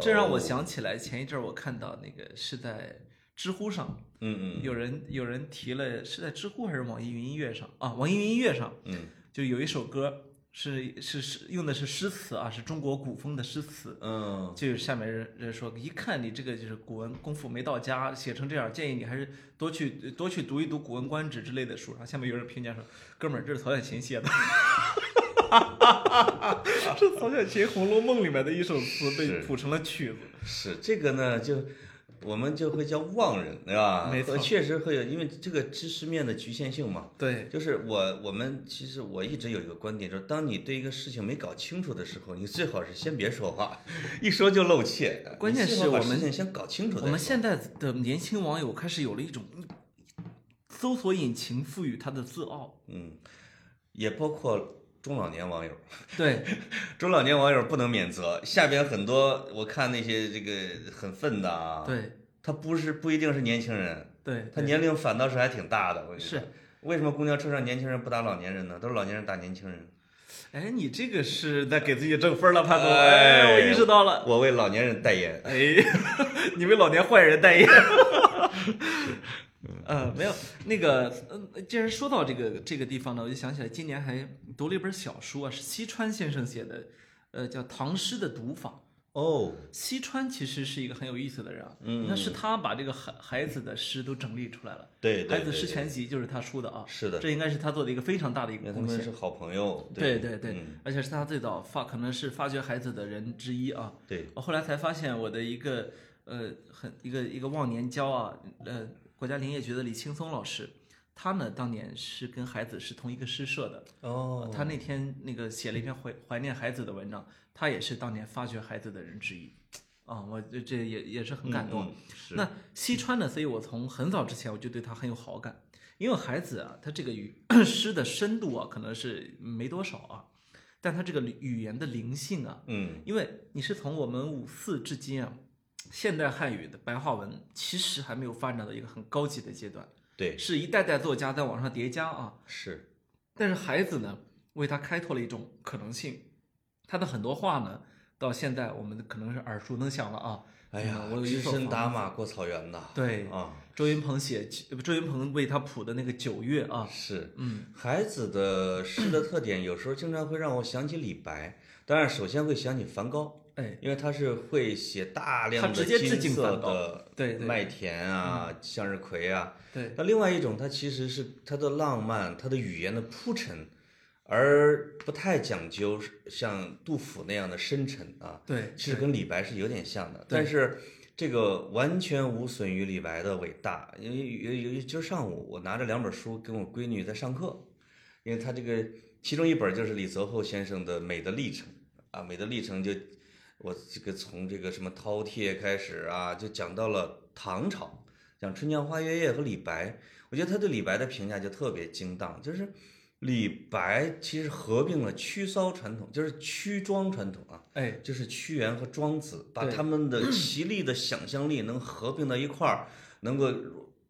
这让我想起来前一阵儿我看到那个是在知乎上，嗯嗯有人有人提了，是在知乎还是网易云音乐上啊？网易云音乐上嗯就有一首歌是是是用的是诗词啊，是中国古风的诗词。嗯，就有下面人人说，一看你这个就是古文功夫没到家，写成这样，建议你还是多去多去读一读《古文观止》之类的书。然后下面有人评价说，哥们儿，这是曹雪芹写的，这曹雪芹《红楼梦》里面的一首词被谱成了曲子。是这个呢，就我们就会叫妄人，对吧？没错确实会有，因为这个知识面的局限性嘛。对，就是我我们其实我一直有一个观点，就是当你对一个事情没搞清楚的时候，你最好是先别说话，一说就露怯。关键是我们事情先搞清楚再说。我们现在的年轻网友开始有了一种搜索引擎赋予他的自傲。嗯，也包括中老年网友。对，中老年网友不能免责，下边很多我看那些这个很愤的啊，，对，他不是不一定是年轻人，对，他年龄反倒是还挺大的。我跟你说是，为什么公交车上年轻人不打老年人呢？都是老年人打年轻人。哎，你这个是在给自己挣分了，潘总。哎哎，我意识到了。我为老年人代言。哎，你为老年坏人代言。呃，没有那个，呃，既然说到这个这个地方呢，我就想起来，今年还读了一本小书啊，是西川先生写的，呃，叫《唐诗的读法》。哦，西川其实是一个很有意思的人啊，嗯那是他把这个孩孩子的诗都整理出来了，对对孩子诗全集就是他出的啊，是的，这应该是他做的一个非常大的一个贡献。们是好朋友。对对对，嗯而且是他最早发，可能是发掘孩子的人之一啊。对，我后来才发现，我的一个呃很一个一个忘年交啊，呃，国家林业局的李青松老师，他呢当年是跟孩子是同一个诗社的，哦，他那天那个写了一篇怀怀念孩子的文章，他也是当年发掘孩子的人之一，啊，我这这也也是很感动。嗯。嗯是那西川呢，所以我从很早之前我就对他很有好感，因为孩子啊，他这个语 诗的深度啊，可能是没多少啊，但他这个语言的灵性啊，嗯因为你是从我们五四至今啊，现代汉语的白话文其实还没有发展到一个很高级的阶段，对是一代代作家在往上叠加啊。是但是孩子呢，为他开拓了一种可能性，他的很多话呢，到现在我们可能是耳熟能详了啊。哎呀嗯，我有一只身打马过草原呐。对啊，周云鹏写，周云鹏为他谱的那个《九月》啊，是。嗯，孩子的诗的特点，有时候经常会让我想起李白。当然，首先会想起梵高，哎，因为他是会写大量的金色的对对麦田啊、向日葵啊。对，那另外一种，它其实是它的浪漫，它的语言的铺陈，而不太讲究像杜甫那样的深沉啊。对，其实跟李白是有点像的，但是这个完全无损于李白的伟大。因为由于今儿上午我拿着两本书跟我闺女在上课，因为他这个其中一本就是李泽厚先生的《美的历程》啊，《美的历程》就我这个从这个什么饕餮开始啊，就讲到了唐朝，讲《春江花月夜》和李白。我我觉得他对李白的评价就特别精当，就是李白其实合并了屈骚传统，就是屈庄传统啊，哎，就是屈原和庄子，把他们的奇丽的想象力能合并到一块儿，能够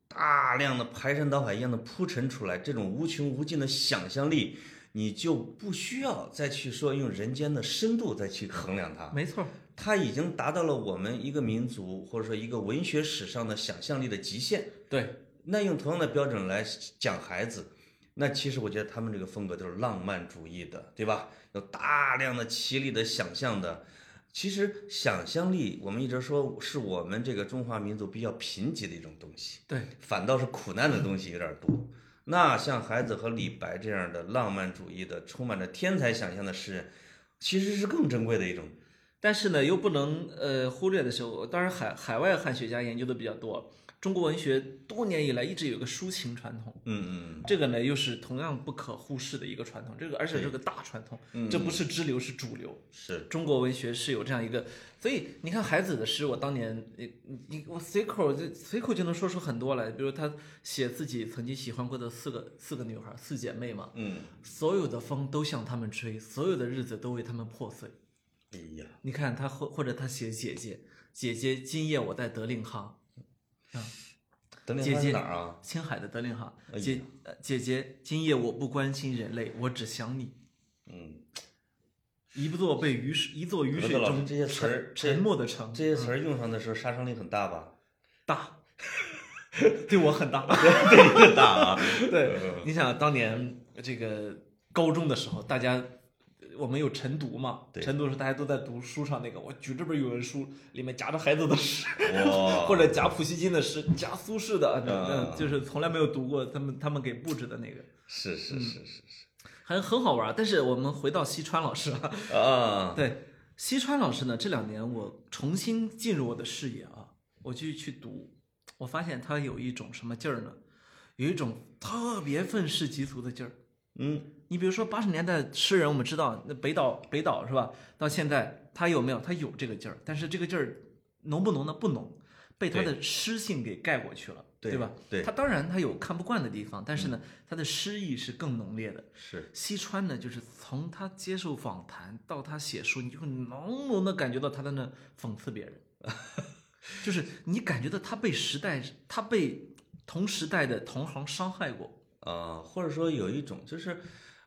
大量的排山倒海一样的铺陈出来，这种无穷无尽的想象力，你就不需要再去说用人间的深度再去衡量它，没错，它已经达到了我们一个民族或者说一个文学史上的想象力的极限。对，那用同样的标准来讲孩子，那其实我觉得他们这个风格都是浪漫主义的，对吧？有大量的绮丽的想象的。其实想象力，我们一直说是我们这个中华民族比较贫瘠的一种东西，对，反倒是苦难的东西有点多。那像孩子和李白这样的浪漫主义的、充满着天才想象的诗人，其实是更珍贵的一种。但是呢，又不能呃忽略的时候，当然海海外汉学家研究的比较多。中国文学多年以来一直有个抒情传统，嗯嗯这个呢又是同样不可忽视的一个传统，这个而且是个大传统，嗯这不是支流是主流。是，中国文学是有这样一个，所以你看海子的诗，我当年你你我随口就随口就能说出很多来，比如他写自己曾经喜欢过的四个四个女孩，四姐妹嘛，嗯，所有的风都向她们吹，所有的日子都为她们破碎。哎呀，你看他或或者他写姐姐，姐姐今夜我在德令哈，啊，德令哪儿啊？青海的德令哈，姐呃姐姐今夜我不关心人类，我只想你。嗯，一座被雨水，一座雨水中这些词儿沉沉默的城，这些词儿用上的时候杀伤力很大吧？大，对我很大。对你很大啊。对，你想当年这个高中的时候，大家我们有晨读嘛？晨读时大家都在读书上那个，我举这本语文书，里面夹着孩子的诗，或者夹普希金的诗，夹苏轼的，就是从来没有读过他们他们给布置的那个，是是是是是很很好玩儿。但是我们回到西川老师啊，啊，对西川老师呢，这两年我重新进入我的视野啊，我去去读，我发现他有一种什么劲儿呢？有一种特别愤世嫉俗的劲儿。嗯，你比如说八十年代诗人，我们知道那北岛北岛是吧？到现在他有没有？他有这个劲儿，但是这个劲儿浓不浓呢？不浓，被他的诗性给盖过去了，对吧？对他当然他有看不惯的地方，但是呢，他的诗意是更浓烈的。是西川呢，就是从他接受访谈到他写书，你就会浓浓的感觉到他在那讽刺别人，就是你感觉到他被时代，他被同时代的同行伤害过。呃，或者说有一种就是，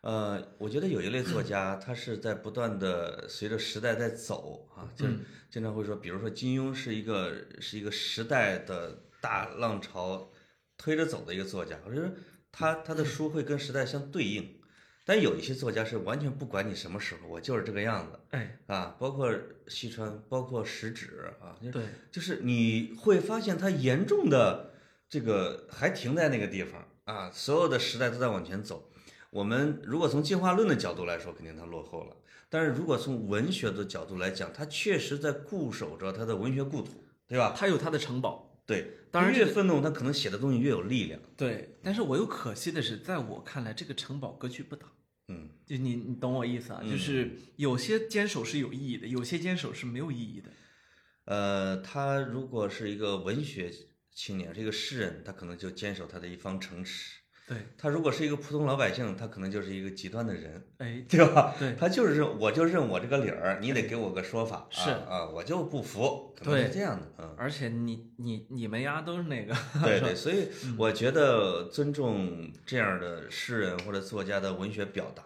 呃，我觉得有一类作家，他是在不断的随着时代在走啊，就是经常会说，比如说金庸是一个是一个时代的大浪潮推着走的一个作家，我觉得他他的书会跟时代相对应。但有一些作家是完全不管你什么时候，我就是这个样子哎，啊，包括西川，包括石指啊，就是对，就是你会发现他严重的这个还停在那个地方啊，所有的时代都在往前走。我们如果从进化论的角度来说，肯定它落后了；但是如果从文学的角度来讲，它确实在固守着它的文学故土，对吧？他有他的城堡。对，当然越愤怒，他可能写的东西越有力量。对，但是我又可惜的是，在我看来，这个城堡格局不大。嗯，就你你懂我意思啊？就是有些坚守是有意义的，有些坚守是没有意义的。呃，他如果是一个文学青年，是一个诗人，他可能就坚守他的一方城池。对，他如果是一个普通老百姓，他可能就是一个极端的人。哎，对吧？对他就是认，我就认我这个理儿，你得给我个说法。是啊啊，我就不服，可能是这样的。嗯，而且你你你们家都是那个，对对，所以嗯我觉得尊重这样的诗人或者作家的文学表达，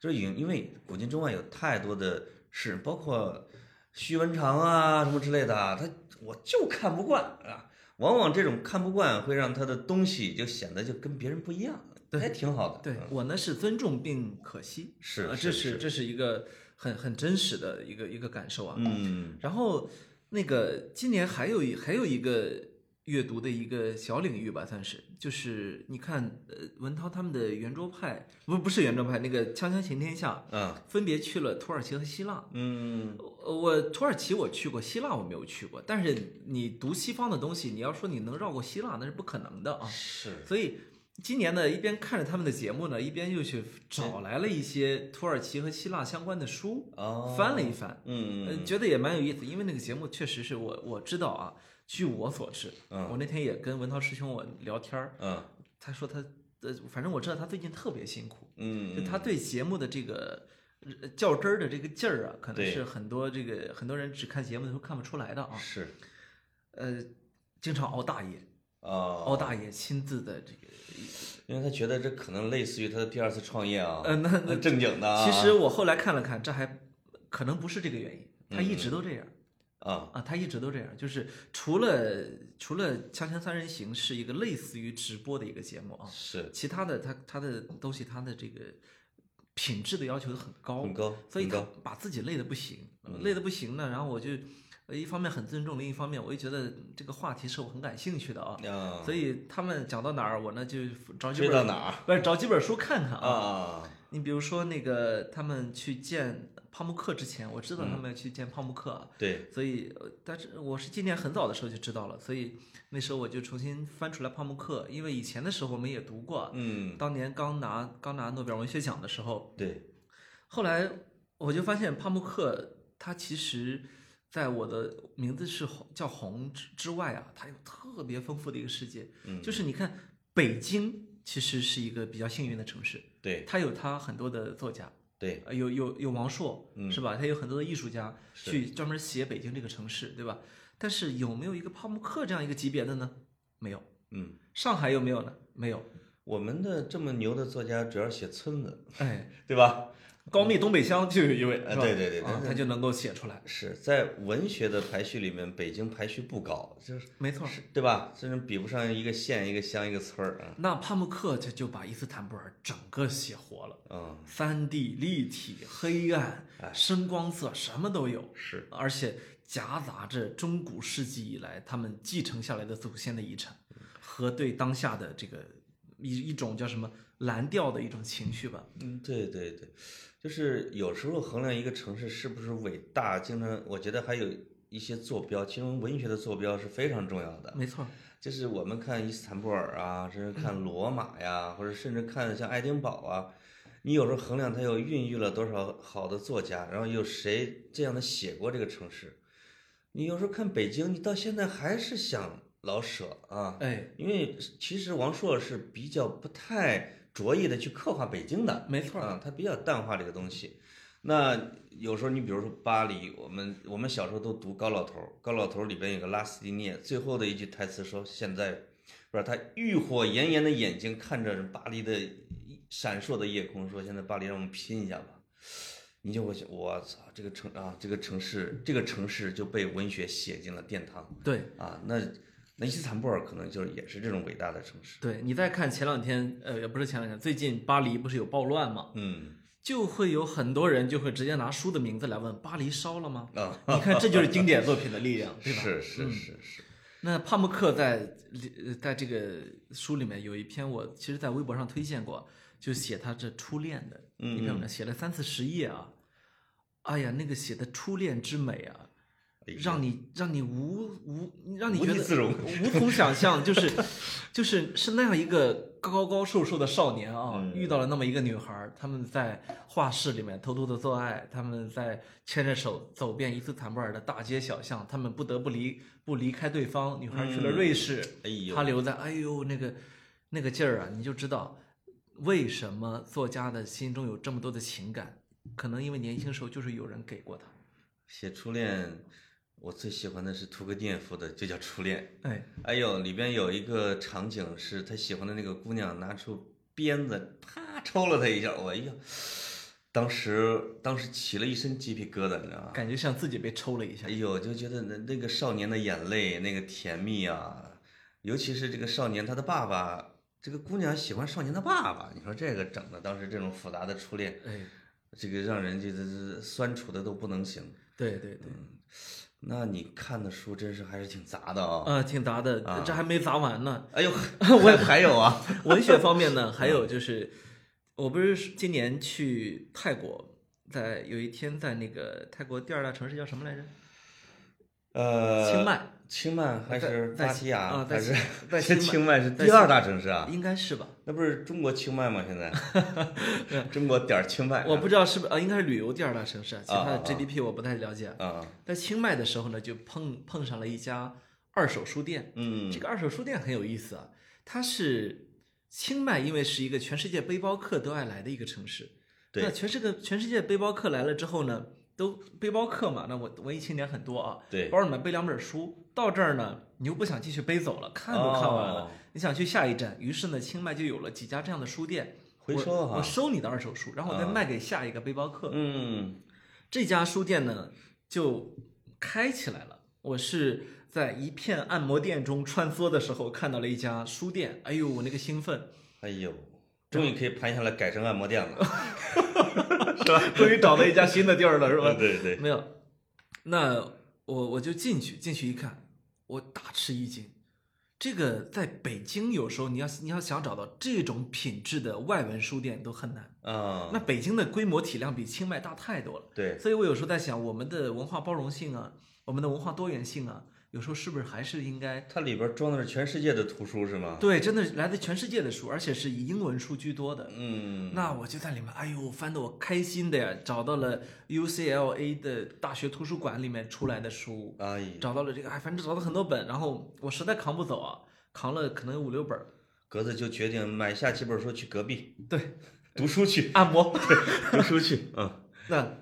就是因因为古今中外有太多的诗人，包括徐文长啊什么之类的啊，他我就看不惯啊。往往这种看不惯会让他的东西就显得就跟别人不一样，对还挺好的。对嗯我呢是尊重并可惜，是这是这是一个很很真实的一个一个感受啊。嗯然后那个今年还有一还有一个阅读的一个小领域吧，算是就是你看呃文涛他们的圆桌派不不是圆桌派，那个锵锵行天下嗯分别去了土耳其和希腊。嗯呃我土耳其我去过，希腊我没有去过。但是你读西方的东西，你要说你能绕过希腊，那是不可能的啊。是所以今年呢，一边看着他们的节目呢，一边又去找来了一些土耳其和希腊相关的书，哦，翻了一翻，嗯呃，觉得也蛮有意思。因为那个节目确实是我我知道啊，据我所知，嗯。我那天也跟文涛师兄我聊天儿，嗯。他说他呃，反正我知道他最近特别辛苦，嗯，就他对节目的这个呃较真儿的这个劲儿啊，可能是很多这个很多人只看节目的时候看不出来的啊。是。呃，经常熬大夜，啊，熬大夜亲自的这个，因为他觉得这可能类似于他的第二次创业啊，呃，那那正经的啊，其实我后来看了看，这还可能不是这个原因，他一直嗯都这样。啊，啊，他一直都这样，就是除了除了《锵锵三人行》是一个类似于直播的一个节目啊，是其他的他他的东西他的这个品质的要求很高，很高，所以他把自己累得不行，嗯累得不行呢，然后我就呃一方面很尊重，另一方面我又觉得这个话题是我很感兴趣的啊，啊，所以他们讲到哪儿，我呢就找几追本到哪儿不是找几本书看看啊。啊？你比如说那个他们去见帕慕克之前，我知道他们要去见帕慕克啊，对，所以，呃但是我是今年很早的时候就知道了，所以那时候我就重新翻出来帕慕克，因为以前的时候我们也读过，嗯，当年刚拿刚拿诺贝尔文学奖的时候，对，后来我就发现帕慕克他其实在我的名字是红叫红之之外啊，它有特别丰富的一个世界，嗯，就是你看北京其实是一个比较幸运的城市，对他有他很多的作家，对，呃有有有王朔，嗯是吧？他有很多的艺术家是去专门写北京这个城市，对吧？但是有没有一个泡沫克这样一个级别的呢？没有。嗯，上海有没有呢？没有。我们的这么牛的作家主要写村子，哎，对吧？高密东北乡就有一位，是吧？呃对对对。他就能够写出来，是在文学的排序里面，北京排序不高，就是没错。对吧？甚至比不上一个县、一个乡、一个村儿。啊。那帕慕克这就把伊斯坦布尔整个写活了，嗯，三 D 立体、黑暗、深光色，什么都有，是。而且夹杂着中古世纪以来他们继承下来的祖先的遗产，和对当下的这个一一种叫什么蓝调的一种情绪吧。嗯，对对对，就是有时候衡量一个城市是不是伟大，经常我觉得还有一些坐标，其中文学的坐标是非常重要的。没错，就是我们看伊斯坦布尔啊，甚至看 罗马呀，或者甚至看像爱丁堡啊，你有时候衡量它又孕育了多少好的作家，然后有谁这样的写过这个城市。你有时候看北京，你到现在还是想老舍啊，哎，因为其实王朔是比较不太着意的去刻画北京的，没错，啊，他比较淡化这个东西。那有时候你比如说巴黎，我们我们小时候都读高老头儿，高老头儿里边有个拉斯蒂涅，最后的一句台词说：“现在不是他欲火炎炎的眼睛看着巴黎的闪烁的夜空，说现在巴黎让我们拼一下吧。”你就会想，我操，这个城啊，这个城市，这个城市就被文学写进了殿堂对啊。那那伊斯坦布尔可能就是也是这种伟大的城市。对，你再看前两天，呃，也不是前两天，最近巴黎不是有暴乱吗？嗯就会有很多人就会直接拿书的名字来问巴黎烧了吗？啊，你看，这就是经典作品的力量，对吧？是是嗯是是，那帕慕克在呃在这个书里面有一篇，我其实在微博上推荐过，就写他这初恋的嗯一篇文章，写了三四十页啊。哎呀，那个写的初恋之美啊，让你让你无无让你觉得地自容 无从想象，就是就是是那样一个高高瘦瘦的少年啊，嗯遇到了那么一个女孩儿，他们在画室里面偷偷的做爱，他们在牵着手走遍伊斯坦布尔的大街小巷，他们不得不离不离开对方，女孩儿去了嗯瑞士，哎呦，他留在，哎呦那个那个劲儿啊，你就知道为什么作家的心中有这么多的情感，可能因为年轻时候就是有人给过他，写初恋，我最喜欢的是屠格涅夫的，就叫初恋。哎，哎呦，里边有一个场景是他喜欢的那个姑娘拿出鞭子，啪抽了他一下，我哎呀，当时当时起了一身鸡皮疙瘩，你知道吗？感觉像自己被抽了一下哎，呦，就觉得那那个少年的眼泪，那个甜蜜啊，尤其是这个少年他的爸爸，这个姑娘喜欢少年的爸爸，你说这个整的，当时这种复杂的初恋，哎，这个让人觉得这酸楚的都不能行。对对对。那你看的书真是还是挺杂的啊、呃，挺杂的，啊这还没杂完呢。哎呦，我还有啊，文学方面呢，还有就是，我不是今年去泰国，在有一天在那个泰国第二大城市叫什么来着？呃，清迈，清迈还是在芭提雅啊在还是在是清 迈是第二大城市啊？应该是吧？那不是中国清迈吗？现在 中国点儿清迈啊，我不知道是不是，啊，应该是旅游第二大城市，其他的 GDP 我不太了解。啊，在清迈的时候呢，就碰碰上了一家二手书店。嗯这个二手书店很有意思啊，它是清迈因为是一个全世界背包客都爱来的一个城市，对那全世界全世界背包客来了之后呢，都背包客嘛，那我文艺青年很多啊，对包里面背两本书，到这儿呢，你又不想继续背走了，看都看完了，哦。你想去下一站，于是呢，清迈就有了几家这样的书店，回收哈我我收你的二手书，然后我再啊卖给下一个背包客。嗯，这家书店呢就开起来了。我是在一片按摩店中穿梭的时候看到了一家书店，哎呦，我那个兴奋，哎呦，终于可以盘下来改成按摩店了，是吧？终于找到一家新的地儿了，是吧？对对，没有，那我我就进去，进去一看，我大吃一惊。这个在北京有时候你要你要想找到这种品质的外文书店都很难。啊，那北京的规模体量比清迈大太多了。对，所以我有时候在想，我们的文化包容性啊，我们的文化多元性啊，有时候是不是还是应该它里边装的是全世界的图书是吗？对，真的是来自全世界的书，而且是以英文书居多的。嗯，那我就在里面，哎呦，翻得我开心的呀，找到了 UCLA 的大学图书馆里面出来的书，哎，找到了这个，哎，反正找到很多本，然后我实在扛不走啊，扛了可能有五六本儿，格子就决定买下几本书去隔壁 对，读书去，按摩。读书去，嗯，那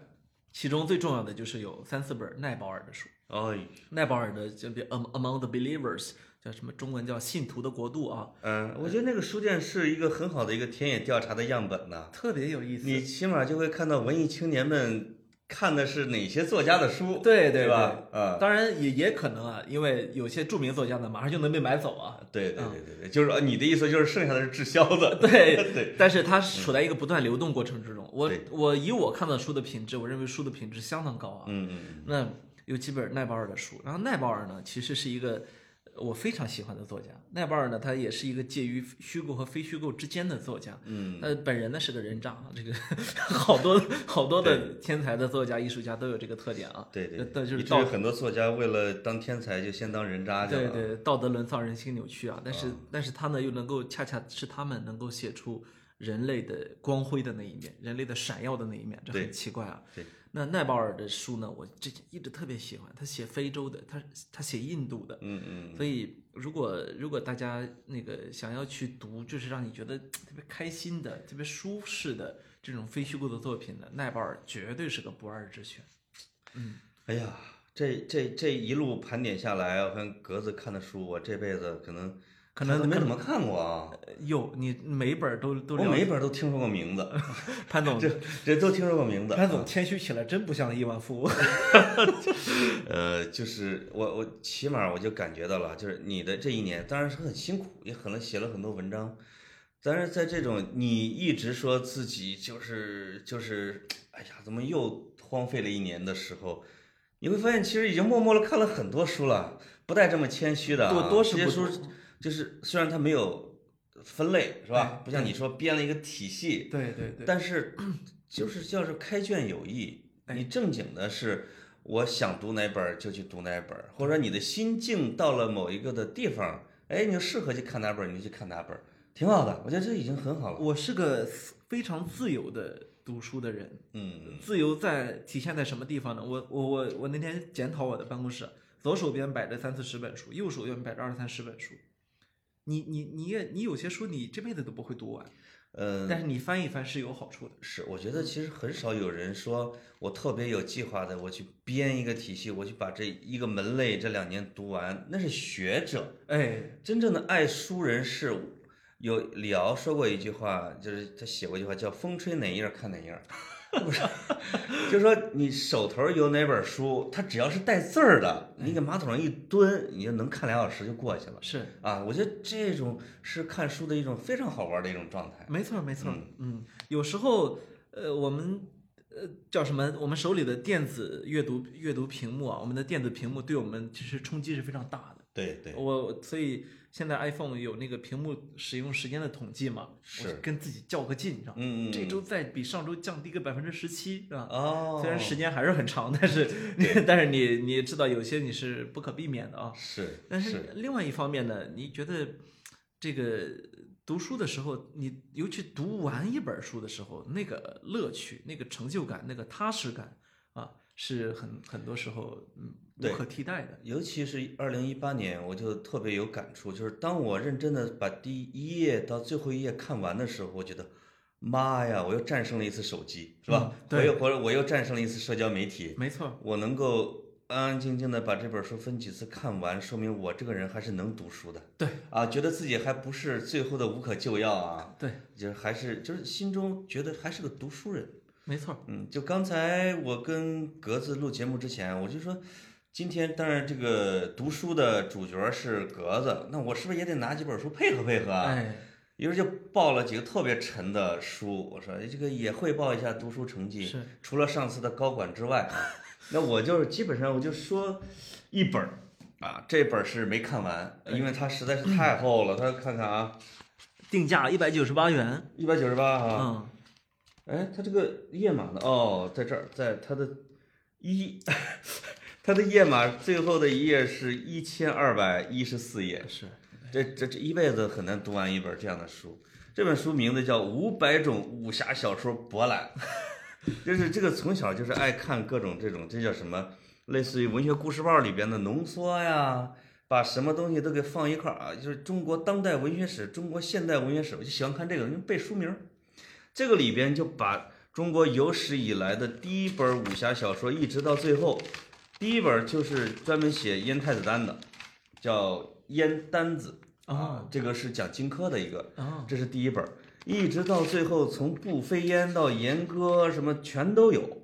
其中最重要的就是有三四本奈保尔的书。哎，奈保尔的叫 Among the Believers 叫什么？中文叫《信徒的国度》啊，嗯，我觉得那个书店是一个很好的一个田野调查的样本呢。特别有意思。你起码就会看到文艺青年们看的是哪些作家的书，对对对吧？啊，当然也也可能啊，因为有些著名作家呢，马上就能被买走啊。对对对对对，就是说你的意思就是剩下的是滞销的，对 对，但是它处在一个不断流动过程之中。我我以我看到书的品质，我认为书的品质相当高啊。嗯嗯那有几本奈保尔的书，然后奈保尔呢，其实是一个我非常喜欢的作家。奈保尔呢，他也是一个介于虚构和非虚构之间的作家。嗯，他，本人呢是个人渣，这个好多好多的天才的作家、艺术家都有这个特点啊。对对，对就是道以至于很多作家为了当天才就先当人渣去了，对对，道德沦丧，人心扭曲啊！但是、但是他呢，又能够恰恰是他们能够写出人类的光辉的那一面，人类的闪耀的那一面，这很奇怪啊。对那奈保尔的书呢，我这一直特别喜欢，他写非洲的，他他写印度的，嗯嗯，所以如果如果大家那个想要去读，就是让你觉得特别开心的、特别舒适的这种非虚构的作品呢，奈保尔绝对是个不二之选。嗯哎呀，这这这一路盘点下来，我跟格子看的书，我这辈子可能可能都没怎么看过啊，有，你每一本都都我，每一本都听说过名字，潘总这这都听说过名字。潘总谦虚起来真不像亿万富翁。呃，就是我我起码我就感觉到了，就是你的这一年当然是很辛苦，也可能写了很多文章，但是在这种你一直说自己就是就是，哎呀，怎么又荒废了一年的时候，你会发现其实已经默默的看了很多书了，不带这么谦虚的、啊。多多是不这些书多就是虽然它没有分类是吧？不像你说编了一个体系，对对对，但是就是叫是开卷有益，哎你正经的是我想读哪本儿就去读哪本儿，或者你的心境到了某一个的地方，哎，你就适合去看哪本儿，你就去看哪本儿，挺好的，我觉得这已经很好了。我是个非常自由的读书的人。嗯自由在体现在什么地方呢？我我我我那天检讨我的办公室，左手边摆着三四十本书，右手边摆着二三十本书。你你你也你有些书你这辈子都不会读完，嗯，但是你翻一翻是有好处的。是，我觉得其实很少有人说我特别有计划的，我去编一个体系，我去把这一个门类这两年读完，那是学者。哎，真正的爱书人是，有李敖说过一句话，就是他写过一句话叫“风吹哪页儿看哪页儿”，不是，就是说你手头有哪本书，它只要是带字儿的，你给马桶上一蹲，你就能看两小时就过去了。是啊，我觉得这种是看书的一种非常好玩的一种状态。没错没错，嗯，有时候呃我们呃叫什么？我们手里的电子阅读阅读屏幕啊，我们的电子屏幕对我们其实冲击是非常大的。对对，我所以现在 iPhone 有那个屏幕使用时间的统计嘛，是我跟自己较个劲，你知道吗？嗯嗯，这周再比上周降低个百分之十七，是吧？哦，虽然时间还是很长，但是 但是你你也知道有些你是不可避免的啊。是，但是另外一方面呢，你觉得这个读书的时候，你尤其读完一本书的时候，那个乐趣、那个成就感、那个踏实感啊，是很很多时候嗯对无可替代的。尤其是二零一八年，我就特别有感触，就是当我认真的把第一页到最后一页看完的时候，我觉得，妈呀，我又战胜了一次手机，是吧？嗯对我又我我又战胜了一次社交媒体，没错，我能够安安静静的把这本书分几次看完，说明我这个人还是能读书的。对啊，觉得自己还不是最后的无可救药啊，对，就是还是就是心中觉得还是个读书人。没错，嗯，就刚才我跟格子录节目之前，我就说，今天当然这个读书的主角是格子，那我是不是也得拿几本书配合配合啊？哎，于是就报了几个特别沉的书，我说哎这个也汇报一下读书成绩，是除了上次的高管之外啊，那我就是基本上我就说一本儿啊，这本儿是没看完，因为它实在是太厚了。他看看啊，定价一百九十八元，一百九十八啊，嗯，哎，它这个页码呢？哦，在这儿，在它的一，它的页码最后的一页是一千二百一十四页。是这这这一辈子很难读完一本这样的书。这本书名字叫《五百种武侠小说博览》，就是这个从小就是爱看各种这种，这叫什么？类似于文学故事报里边的浓缩呀，把什么东西都给放一块儿啊，就是中国当代文学史、中国现代文学史，我就喜欢看这个，因为背书名儿。这个里边就把中国有史以来的第一本武侠小说，一直到最后，第一本就是专门写燕太子丹的，叫《燕丹子》啊，这个是讲荆轲的一个，啊，这是第一本，一直到最后，从步飞烟到严歌什么全都有。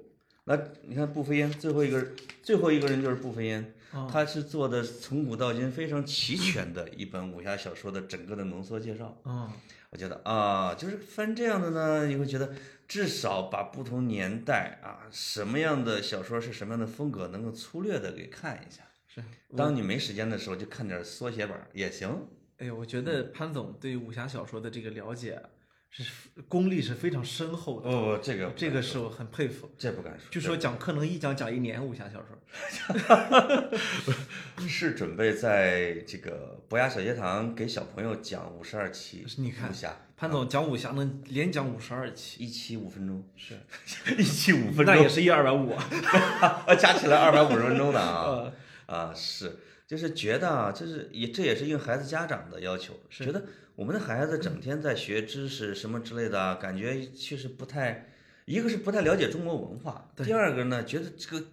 来你看步飞烟最后一个，最后一个人就是步飞烟，哦。他是做的从古到今非常齐全的一本武侠小说的整个的浓缩介绍。啊，我觉得啊，就是翻这样的呢，你会觉得至少把不同年代啊，什么样的小说是什么样的风格，能够粗略的给看一下。是，当你没时间的时候，就看点缩写本儿也行。哎呦，我觉得潘总对武侠小说的这个了解啊是功力是非常深厚的，哦，这个这个是我很佩服。这不敢说，据说讲课能一讲讲一年武侠小说，是准备在这个博雅小学堂给小朋友讲五十二期你看武侠，潘总讲武侠能连讲五十二期，一期五分钟，是，一期五分钟，那也是一二百五。加起来二百五十分钟的啊。呃 啊是，就是觉得啊，就是也这也是应孩子家长的要求，是。觉得我们的孩子整天在学知识什么之类的啊，感觉确实不太，一个是不太了解中国文化，对。第二个呢，觉得这个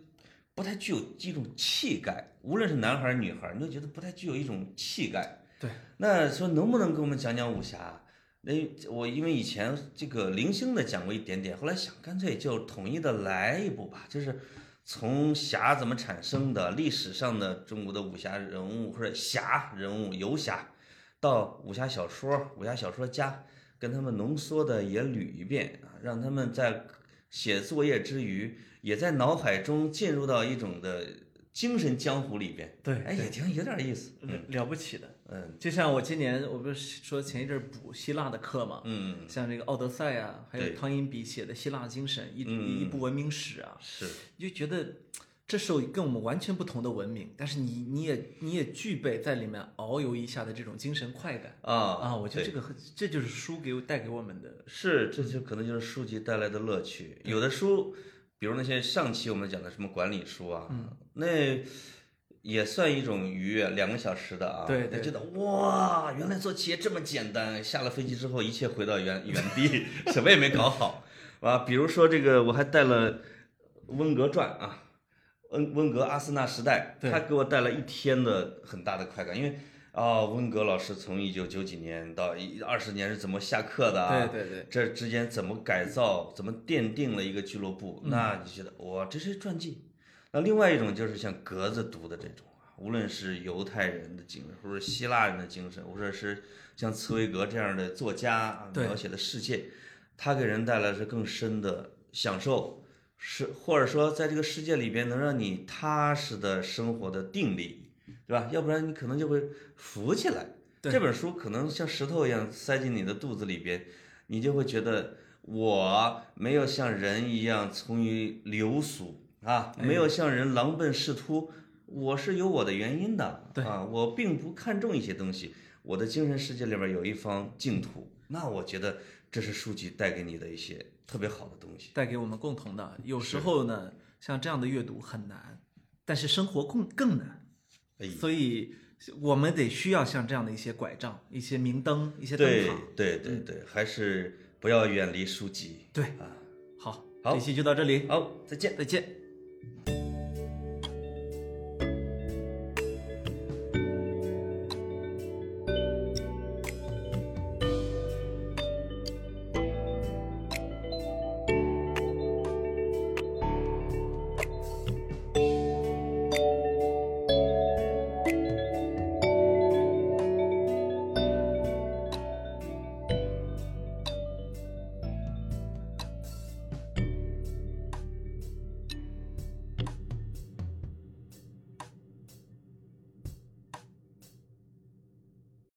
不太具有一种气概，无论是男孩儿女孩儿，你都觉得不太具有一种气概。对，那说能不能给我们讲讲武侠？那我因为以前这个零星的讲过一点点，后来想干脆就统一的来一部吧，就是从侠怎么产生的，历史上的中国的武侠人物或者侠人物游侠，到武侠小说、武侠小说家，跟他们浓缩的也捋一遍啊，让他们在写作业之余，也在脑海中进入到一种的精神江湖里边。对哎，也挺有点意思。了了不起的。嗯。就像我今年我不是说前一阵儿补希腊的课嘛，嗯，像这个《奥德赛》啊，还有对汤因比写的《希腊精神》一嗯一部文明史啊，是。你就觉得这是跟我们完全不同的文明，但是你你也你也具备在里面遨游一下的这种精神快感。啊啊！我觉得这个这就是书给我带给我们的，是，这就可能就是书籍带来的乐趣。有的书，比如那些上期我们讲的什么管理书啊，嗯。那也算一种愉悦，两个小时的啊，对对觉得哇，原来做企业这么简单。下了飞机之后，一切回到原原地，什么也没搞好啊。比如说这个，我还带了温格传啊，温温格阿森纳时代，他给我带来一天的很大的快感，因为。啊、温格老师从一九九几年到一二十年是怎么下课的啊？对对对，这之间怎么改造，怎么奠定了一个俱乐部，那你觉得哇，这是传记。那另外一种就是像格子读的这种啊，无论是犹太人的精神，或者希腊人的精神，或者是像茨威格这样的作家啊描写的世界，他给人带来是更深的享受，是或者说在这个世界里边能让你踏实的生活的定力，对吧？要不然你可能就会浮起来。这本书可能像石头一样塞进你的肚子里边，你就会觉得我没有像人一样从于流俗啊，没有像人狼奔仕途，我是有我的原因的，对啊，我并不看重一些东西，我的精神世界里边有一方净土，那我觉得这是书籍带给你的一些特别好的东西，带给我们共同的。有时候呢，像这样的阅读很难，但是生活更更难，所以我们得需要像这样的一些拐杖、一些明灯、一些灯塔。对对对对，还是不要远离书籍。对啊，好。好，这期就到这里。好，再见，再见。thank you